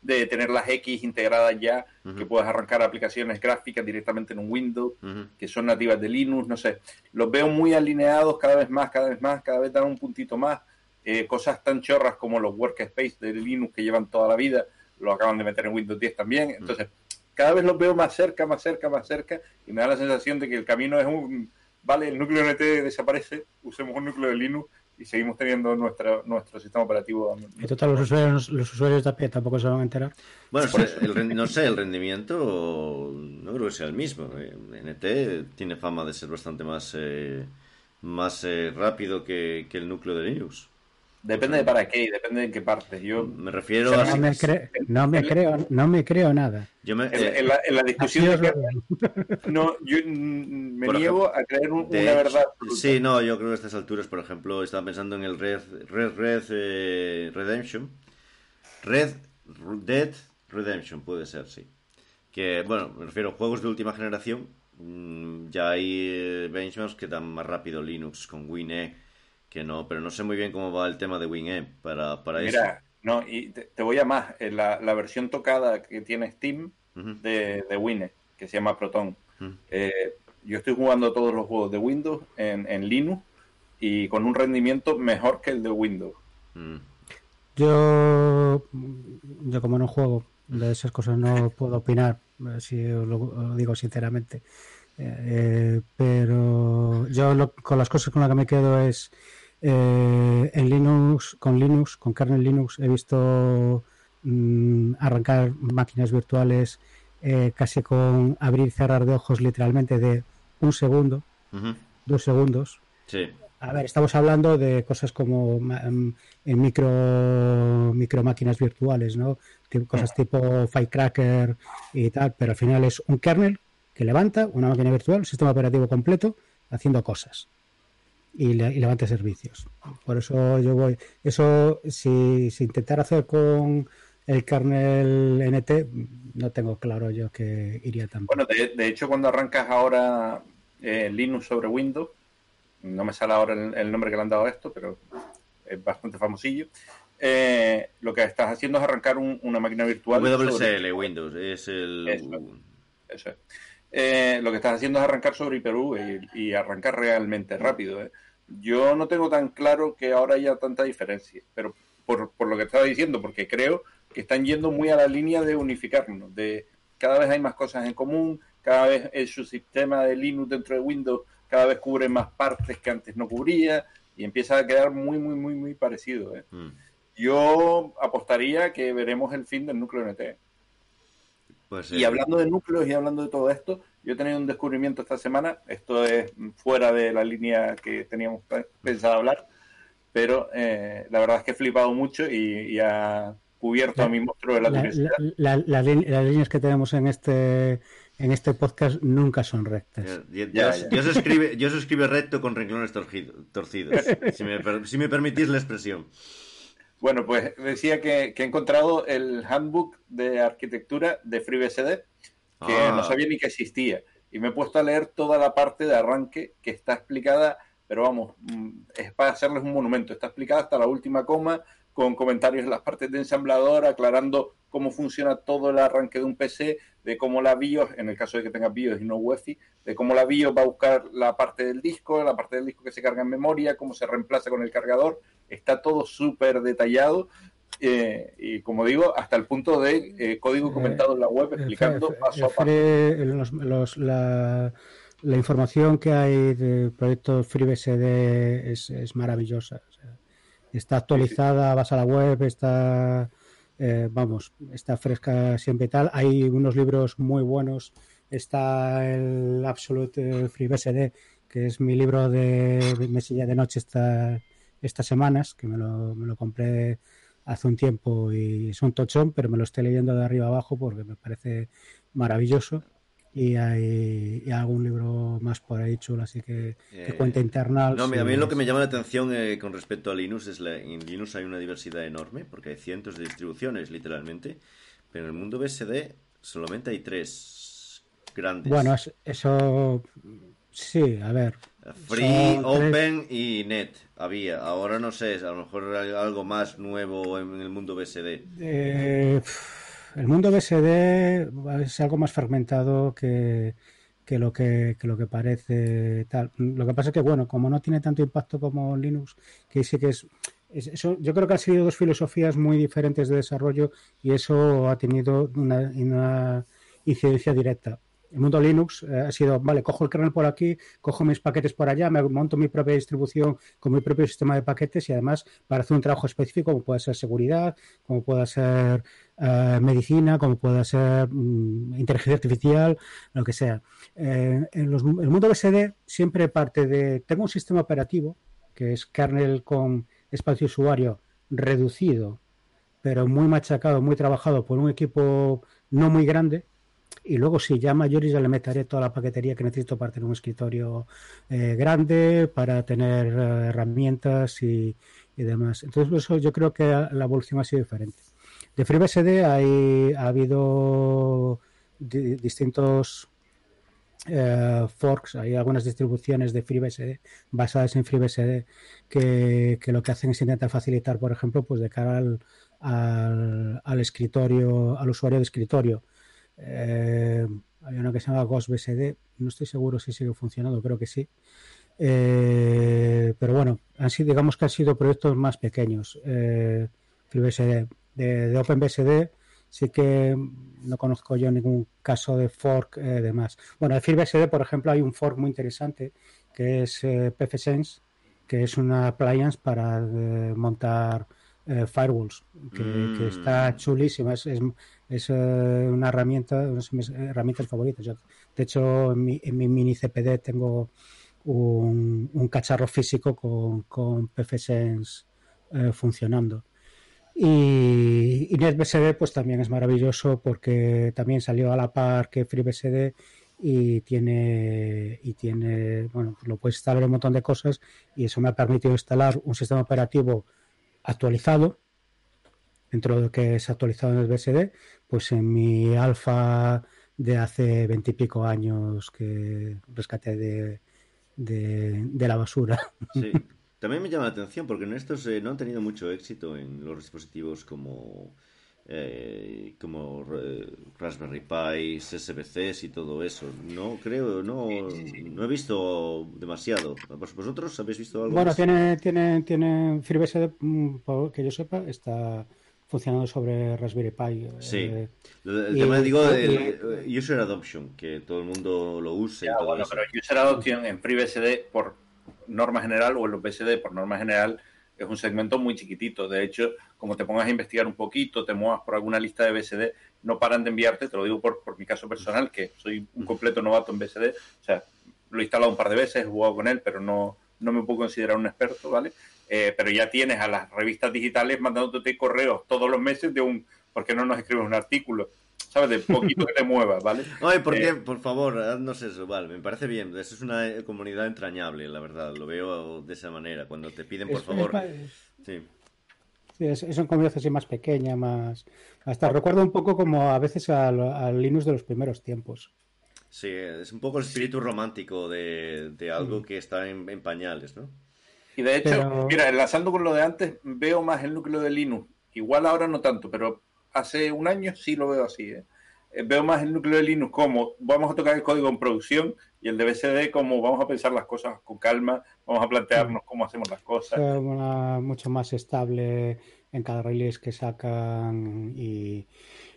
de tener las X integradas ya, que puedas arrancar aplicaciones gráficas directamente en un Windows, que son nativas de Linux, no sé. Los veo muy alineados cada vez más, cada vez más, cada vez dan un puntito más. Eh, cosas tan chorras como los workspace de Linux que llevan toda la vida, lo acaban de meter en Windows 10 también. Entonces, cada vez los veo más cerca, más cerca, más cerca, y me da la sensación de que el camino es un, vale, el núcleo NT desaparece, usemos un núcleo de Linux y seguimos teniendo nuestro, nuestro sistema operativo.
En total, los usuarios, los usuarios de a pie tampoco se van a enterar.
Bueno, el no sé, el rendimiento no creo que sea el mismo. Eh, NT tiene fama de ser bastante más, eh, más eh, rápido que, que el núcleo de Linux.
Depende de para qué y depende de en qué parte. Yo,
Me refiero
O
a...
No me, cre- no me creo, no me creo nada.
Yo me,
en,
eh,
en la, en la discusión de que no, yo me
Por
niego a creer un- una
hecho,
verdad. absoluta.
Sí, no, yo creo que a estas alturas, por ejemplo, estaba pensando en el Red Red, Red eh, Redemption. Red Dead Redemption, puede ser, sí. Que, bueno, me refiero a juegos de última generación. mm, Ya hay eh, benchmarks que dan más rápido Linux con WinE que no, pero no sé muy bien cómo va el tema de WinE para, para eso.
Mira, no, y te, te voy a más. En la, la versión tocada que tiene Steam de, de Wine, que se llama Proton. Eh, yo estoy jugando todos los juegos de Windows en, en Linux y con un rendimiento mejor que el de Windows.
Mm.
Yo, yo como no juego de esas cosas no puedo opinar, eh, si os lo, os lo digo sinceramente. Eh, pero yo lo- con las cosas con las que me quedo es eh, en Linux, con Linux, con kernel Linux, he visto mm, arrancar máquinas virtuales eh, casi con abrir y cerrar de ojos literalmente de un segundo, dos segundos.
Sí.
A ver, estamos hablando de cosas como em, en micro, micro máquinas virtuales, ¿no? Cosas tipo Firecracker y tal, pero al final es un kernel que levanta una máquina virtual, un sistema operativo completo, haciendo cosas y, le- y levanta servicios. Por eso yo voy. Eso, si, si intentar hacer con el kernel NT, no tengo claro yo que iría tan bien.
Bueno, de, de hecho, cuando arrancas ahora eh, Linux sobre Windows, no me sale ahora el, el nombre que le han dado a esto, pero es bastante famosillo. eh, lo que estás haciendo es arrancar un- una máquina virtual. sobre-
WSL Windows es el...
Eso. Eso es. Eh, lo que estás haciendo es arrancar sobre Hyper-V y, y arrancar realmente rápido. ¿eh? Yo no tengo tan claro que ahora haya tanta diferencia, pero por, por lo que estaba diciendo, porque creo que están yendo muy a la línea de unificarnos, de cada vez hay más cosas en común, cada vez el su sistema de Linux dentro de Windows cada vez cubre más partes que antes no cubría y empieza a quedar muy, muy, muy, muy parecido. ¿eh?
Mm.
Yo apostaría que veremos el fin del núcleo NT.
Pues,
Y
eh,
hablando de núcleos y hablando de todo esto, yo he tenido un descubrimiento esta semana. Esto es fuera de la línea que teníamos pe- pensado hablar, pero eh, la verdad es que he flipado mucho y, y ha cubierto a mi monstruo de la,
La-
curiosidad.
la- la- la lin- las líneas que tenemos en este en este podcast nunca son rectas.
Ya, ya.
Dios escribe, escribe recto con renglones torcido- torcidos, si me, per- si me permitís la expresión.
Bueno, pues decía que, que he encontrado el handbook de arquitectura de FreeBSD, que
Ah.
no sabía ni que existía. Y me he puesto a leer toda la parte de arranque que está explicada, pero vamos, mm, es para hacerles un monumento. Está explicada hasta la última coma, con comentarios en las partes de ensamblador, aclarando cómo funciona todo el arranque de un PC, de cómo la BIOS, en el caso de que tenga BIOS y no UEFI, de cómo la BIOS va a buscar la parte del disco, la parte del disco que se carga en memoria, cómo se reemplaza con el cargador. Está todo súper detallado. eh, y como digo, hasta el punto de eh, código comentado en la web explicando paso a paso.
Los- los- la, la información que hay del proyecto FreeBSD es, es maravillosa. Está actualizada, vas a la web, está, eh, vamos, está fresca siempre tal. Hay unos libros muy buenos. Está el Absolute FreeBSD, que es mi libro de, de mesilla de noche esta, estas semanas, que me lo, me lo compré hace un tiempo y es un tochón, pero me lo estoy leyendo de arriba abajo porque me parece maravilloso. Y hay, y algún libro más por ahí chulo, así que, que
Eh,
cuenta internal.
No,
sí,
a mí lo que me llama la atención eh, con respecto a Linux es la, en Linux hay una diversidad enorme porque hay cientos de distribuciones literalmente, pero en el mundo BSD solamente hay tres grandes.
Bueno, es- eso sí, a ver.
Free,
tres-
Open y Net había. Ahora no sé, a lo mejor hay algo más nuevo en el mundo BSD.
Eh, el mundo BSD es algo más fragmentado que, que lo que, que lo que parece tal. Lo que pasa es que, bueno, como no tiene tanto impacto como Linux, que sí que es, es- eso, yo creo que han sido dos filosofías muy diferentes de desarrollo y eso ha tenido una, una incidencia directa. El mundo Linux eh, ha sido, vale, cojo el kernel por aquí, cojo mis paquetes por allá, me monto mi propia distribución con mi propio sistema de paquetes y además para hacer un trabajo específico como puede ser seguridad, como pueda ser eh, medicina, como pueda ser mm, inteligencia artificial, lo que sea. Eh, en los- el mundo BSD siempre parte de, tengo un sistema operativo que es kernel con espacio usuario reducido, pero muy machacado, muy trabajado por un equipo no muy grande. Y luego, si ya mayores, ya le meteré toda la paquetería que necesito para tener un escritorio eh, grande, para tener eh, herramientas y, y demás. Entonces, por eso yo creo que la evolución ha sido diferente. De FreeBSD hay, ha habido di- distintos eh, forks, hay algunas distribuciones de FreeBSD basadas en FreeBSD que, que lo que hacen es intentar facilitar, por ejemplo, pues de cara al, al escritorio, al usuario de escritorio. Eh, una que se llama GhostBSD, no estoy seguro si sigue funcionando, creo que sí. Eh, pero bueno, han sido, digamos que han sido proyectos más pequeños. Eh, FreeBSD. De, de OpenBSD sí que no conozco yo ningún caso de fork eh, de más. Bueno, de FreeBSD, por ejemplo, hay un fork muy interesante que es eh, PFSense, que es una appliance para eh, montar eh, firewalls, que,
Mm.
que está chulísima. Es, es, es, eh, una herramienta, una de mis herramientas favoritas. Yo, de hecho, en mi, en mi mini CPD tengo un, un cacharro físico con, con PFSense eh, funcionando. Y, y NetBSD pues también es maravilloso porque también salió a la par que FreeBSD y tiene y tiene bueno lo puedes instalar un montón de cosas y eso me ha permitido instalar un sistema operativo actualizado dentro de lo que es actualizado en el BSD pues en mi alfa de hace veintipico años que rescaté de, de, de la basura
Sí. También me llama la atención porque en estos eh, no han tenido mucho éxito en los dispositivos como eh, como eh, Raspberry Pi, SBCs y todo eso. No creo, no, no he visto demasiado. ¿Vos- ¿Vosotros habéis visto algo?
Bueno,
más?
tiene, tiene, tiene FreeBSD, mm, por que yo sepa, está funcionando sobre Raspberry Pi.
Sí.
eh,
El, el
y-
tema, digo,
y-
el user adoption, que todo el mundo lo use y
Ya,
todo
bueno,
eso.
pero user adoption en FreeBSD por norma general o en los BSD por norma general es un segmento muy chiquitito. De hecho, como te pongas a investigar un poquito, te muevas por alguna lista de BSD, no paran de enviarte, te lo digo por, por mi caso personal, que soy un completo novato en BSD. O sea, lo he instalado un par de veces, he jugado con él, pero no, no me puedo considerar un experto, ¿vale? Eh, pero ya tienes a las revistas digitales mandándote correos todos los meses de un, ¿por qué no nos escribes un artículo? ¿Sabes? De poquito que te muevas, ¿vale?
Ay, ¿por qué?
Eh,
Por favor, haznos eso, vale, me parece bien. Eso es una comunidad entrañable, la verdad. Lo veo de esa manera. Cuando te piden, por
es-
favor.
es-
Sí.
Sí, es, es un comienzo así más pequeña, más... Hasta recuerda un poco como a veces al, al Linux de los primeros tiempos.
Sí, es un poco el espíritu romántico de, de algo que está en, en pañales, ¿no?
Y de hecho,
Pero-
mira, enlazando con lo de antes, veo más el núcleo de Linux. Igual ahora no tanto, pero hace un año sí lo veo así. ¿eh? Eh, Veo más el núcleo de Linux como vamos a tocar el código en producción y el de BCD como vamos a pensar las cosas con calma, vamos a plantearnos cómo hacemos las cosas.
Una- mucho más estable en cada release que sacan y,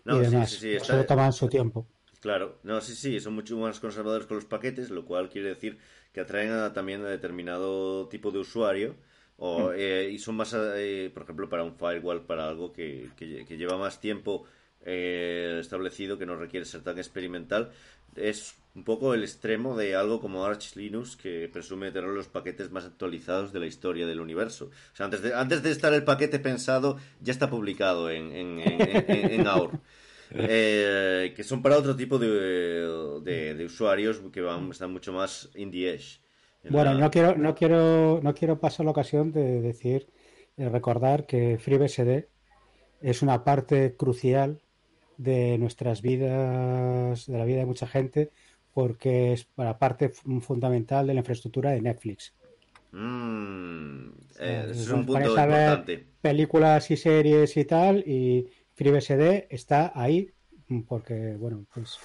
No,
y
sí,
demás.
sí, sí, está-
Se lo toman su tiempo.
Claro, no, sí, sí, son mucho más conservadores con los paquetes, lo cual quiere decir que atraen a- también a determinado tipo de usuario o, eh, y son más, eh, por ejemplo, para un firewall, para algo que, que- que lleva más tiempo eh, establecido, que no requiere ser tan experimental. Es un poco el extremo de algo como Arch Linux, que presume tener los paquetes más actualizados de la historia del universo. O sea, antes de, antes de estar el paquete pensado, ya está publicado en, en, en, AUR. Eh, que son para otro tipo de, de, de usuarios que van, están mucho más in the edge. En
Bueno,
la-
no quiero, no quiero, no quiero pasar la ocasión de decir, de recordar que FreeBSD es una parte crucial de nuestras vidas, de la vida de mucha gente, porque es para parte fu- fundamental de la infraestructura de Netflix.
Mm, eh, es un punto importante.
películas y series y tal, y FreeBSD está ahí, mm, porque, bueno, pues,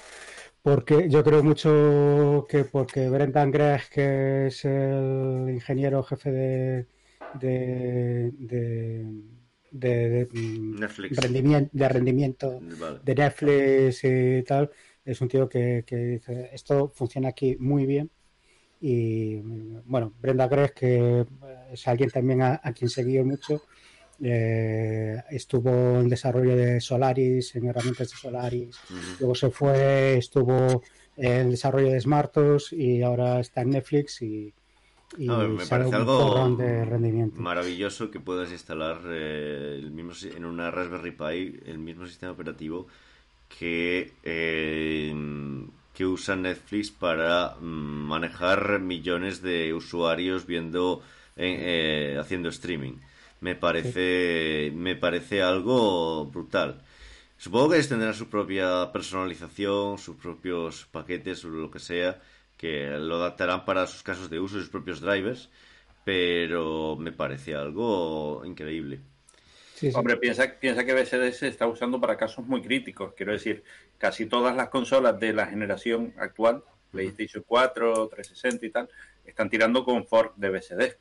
porque yo creo mucho que porque Brendan Gregg, que es el ingeniero jefe de, de, de, de- de, mm,
Netflix.
rendimiento, de rendimiento
Vale.
de Netflix y tal, es un tío que, que dice, esto funciona aquí muy bien. Y bueno, Brenda Gregg, que es alguien también a, a quien seguí mucho, eh, estuvo en desarrollo de Solaris, en herramientas de Solaris, luego se fue, estuvo en desarrollo de Smartos y ahora está en Netflix y, y
No, me parece algo
de rendimiento.
maravilloso que puedas instalar eh, el mismo en una Raspberry Pi el mismo sistema operativo que eh, que usa Netflix para mm, manejar millones de usuarios viendo eh, eh, haciendo streaming. Me parece me parece algo brutal. Supongo que tendrán su propia personalización, sus propios paquetes o lo que sea, que lo adaptarán para sus casos de uso, sus propios drivers, pero me parece algo increíble.
Sí, sí.
Hombre, piensa, piensa que BCD se está usando para casos muy críticos. Quiero decir, casi todas las consolas de la generación actual, PlayStation 4, 360 y tal, están tirando con fork de BCD.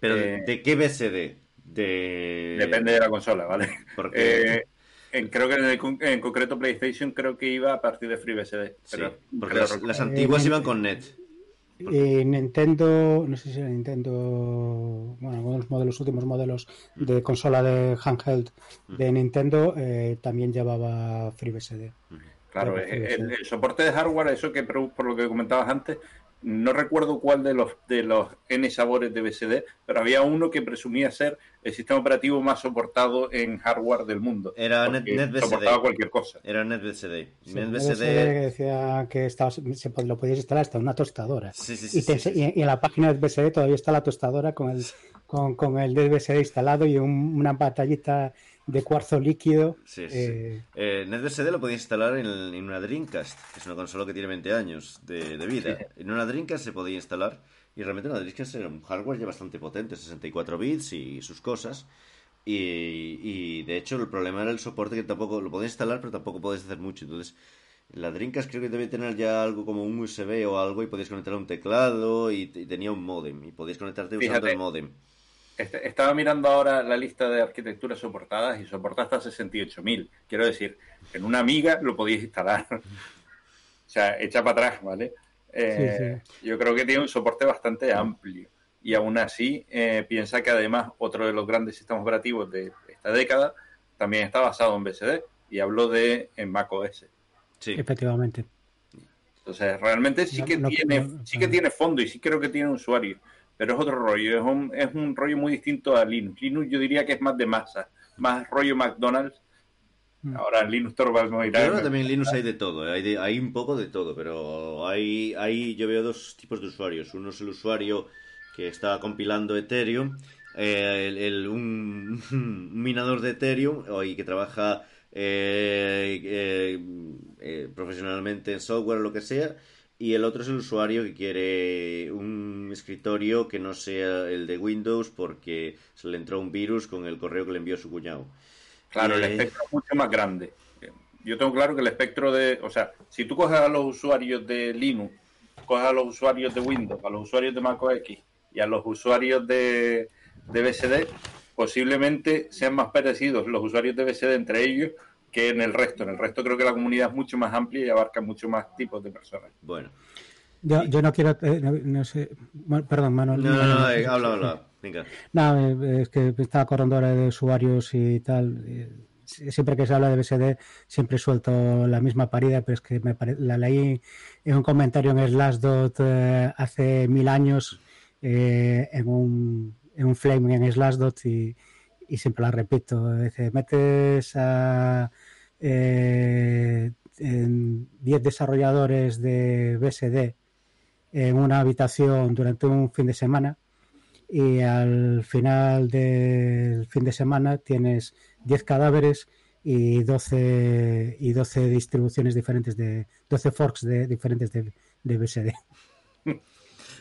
Pero
Eh,
¿de qué BSD? De...
Depende de la consola, ¿vale?
Porque
Eh, en- creo que en, el en concreto PlayStation creo que iba a partir de FreeBSD.
sí,
Pero,
porque las, las
Eh,
antiguas iban con Net.
Y Nintendo, no sé si era Nintendo, bueno, algunos modelos, últimos modelos de consola de handheld de Nintendo eh, también llevaba FreeBSD.
Claro,
que
el, el soporte de hardware, eso que por lo que comentabas antes, no recuerdo cuál de los de los N sabores de BSD, pero había uno que presumía ser el sistema operativo más soportado en hardware del mundo.
Era
porque
Net- NetBSD.
soportaba cualquier cosa.
Era NetBSD.
Sí,
NetBSD...
que decía que estaba, se, lo podías instalar hasta una tostadora.
Sí, sí, sí,
y, te y- y en la página de BSD todavía está la tostadora con el, con, con el DBSD instalado y un- una pantallita de cuarzo líquido.
Sí, sí.
eh,
Eh, NetBSD lo podía instalar en, en una Dreamcast, que es una consola que tiene 20 años de, de vida. En una Dreamcast se podía instalar y realmente una Dreamcast era un hardware ya bastante potente, 64 bits y sus cosas. Y, y, de hecho el problema era el soporte que tampoco lo podías instalar, pero tampoco podías hacer mucho. Entonces la Dreamcast creo que debe tener ya algo como un USB o algo y podías conectar a un teclado y, y tenía un modem y podías conectarte usando
Fíjate.
el modem.
Este- Estaba mirando ahora la lista de arquitecturas soportadas y soporta hasta 68.000. Quiero decir, en una amiga lo podías instalar. o sea, echa para atrás, ¿vale? Eh, Yo creo que tiene un soporte bastante amplio. Y aún así, eh, piensa que además otro de los grandes sistemas operativos de esta década también está basado en BSD. Y hablo de en macOS.
Sí.
efectivamente.
Entonces, realmente sí que
no,
tiene,
no,
sí que
no.
tiene fondo y sí creo que tiene usuario, pero es otro rollo, es un, es un rollo muy distinto a Linux. Linux yo diría que es más de masa, más rollo McDonald's.
Mm.
Ahora Linux Torvalds no irá.
que también Linux hay de todo, ¿eh? hay, de- hay un poco de todo, pero hay, hay, yo veo dos tipos de usuarios. Uno es el usuario que está compilando Ethereum eh, el- el- un, un minador de Ethereum o- y que trabaja eh, eh, eh, profesionalmente en software o lo que sea. Y el otro es el usuario que quiere un escritorio que no sea el de Windows porque se le entró un virus con el correo que le envió su cuñado.
Claro, el
Eh,
espectro es mucho más grande. Yo tengo claro que el espectro de, o sea, si tú coges a los usuarios de Linux, coges a los usuarios de Windows, a los usuarios de Mac OS X y a los usuarios de, de BSD, posiblemente sean más parecidos los usuarios de BSD entre ellos que en el resto. En el resto creo que la comunidad es mucho más amplia y abarca mucho más tipos de personas.
Bueno.
Yo, yo no quiero, eh, no, no sé, bueno, perdón, Manuel.
No, no, no, eh, habla, habla. Venga.
No, eh, es que me estaba acordando ahora de usuarios y tal. si- Siempre que se habla de BSD, siempre suelto la misma parida, pero es que me pare- la leí en un comentario en Slashdot eh, hace mil años, eh, en, un, en un flame en Slashdot y, y siempre la repito. Dice, metes a eh, en 10 desarrolladores de BSD en una habitación durante un fin de semana y al final del fin de semana tienes 10 cadáveres y 12 y 12 distribuciones diferentes de 12 forks de diferentes de, de BSD.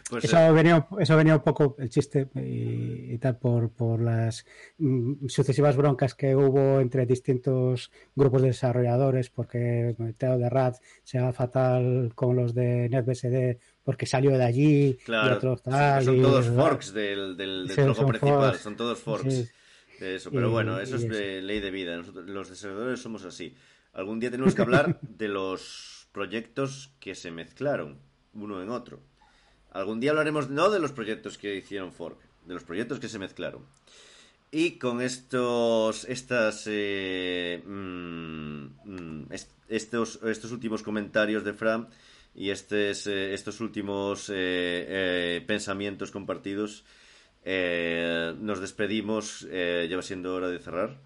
Pues,
Eso
eh,
venía, eso venía un poco el chiste y, y tal por, por las mm, sucesivas broncas que hubo entre distintos grupos de desarrolladores porque Teo de Rad se va fatal con los de NetBSD porque salió de allí y
Claro,
otros
sí,
tal.
son
y-
todos forks del, del, del
Sí,
trozo principal,
forks.
son todos forks.
Sí.
eso, pero
Y-
bueno, eso
y
es
eso.
de ley de vida. Nosotros, los desarrolladores somos así. Algún día tenemos que hablar de los proyectos que se mezclaron uno en otro. Algún día hablaremos no de los proyectos que hicieron fork, de los proyectos que se mezclaron. Y con estos, estas, eh, mm, mm, est- estos, estos últimos comentarios de Fran y estes, eh, estos últimos eh, pensamientos compartidos, nos despedimos. ya va siendo hora de cerrar.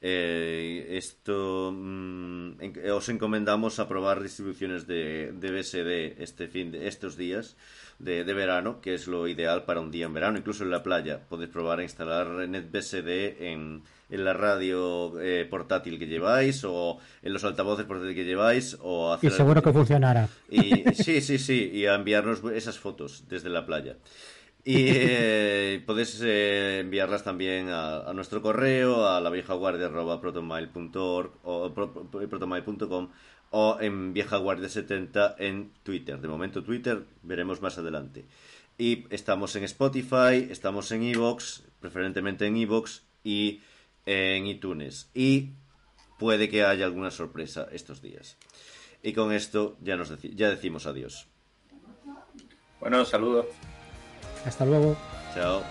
Esto mm, os encomendamos a probar distribuciones de, de BSD este fin de estos días de, de verano, que es lo ideal para un día en verano, incluso en la playa. Podéis probar a instalar NetBSD en, en la radio eh, portátil que lleváis o en los altavoces portátiles que lleváis o
Y
hacer
seguro que funcionará.
y sí, sí, sí, y a enviarnos esas fotos desde la playa. Y eh, podéis eh, enviarlas también a, a nuestro correo, a la pro- pro- protonmail.com o en viejaguardia70 en Twitter. De momento Twitter, veremos más adelante. Y estamos en Spotify, estamos en Evox, preferentemente en Evox y en iTunes. Y puede que haya alguna sorpresa estos días. Y con esto ya, nos deci- ya decimos adiós.
Bueno, saludos.
Hasta luego.
Chao.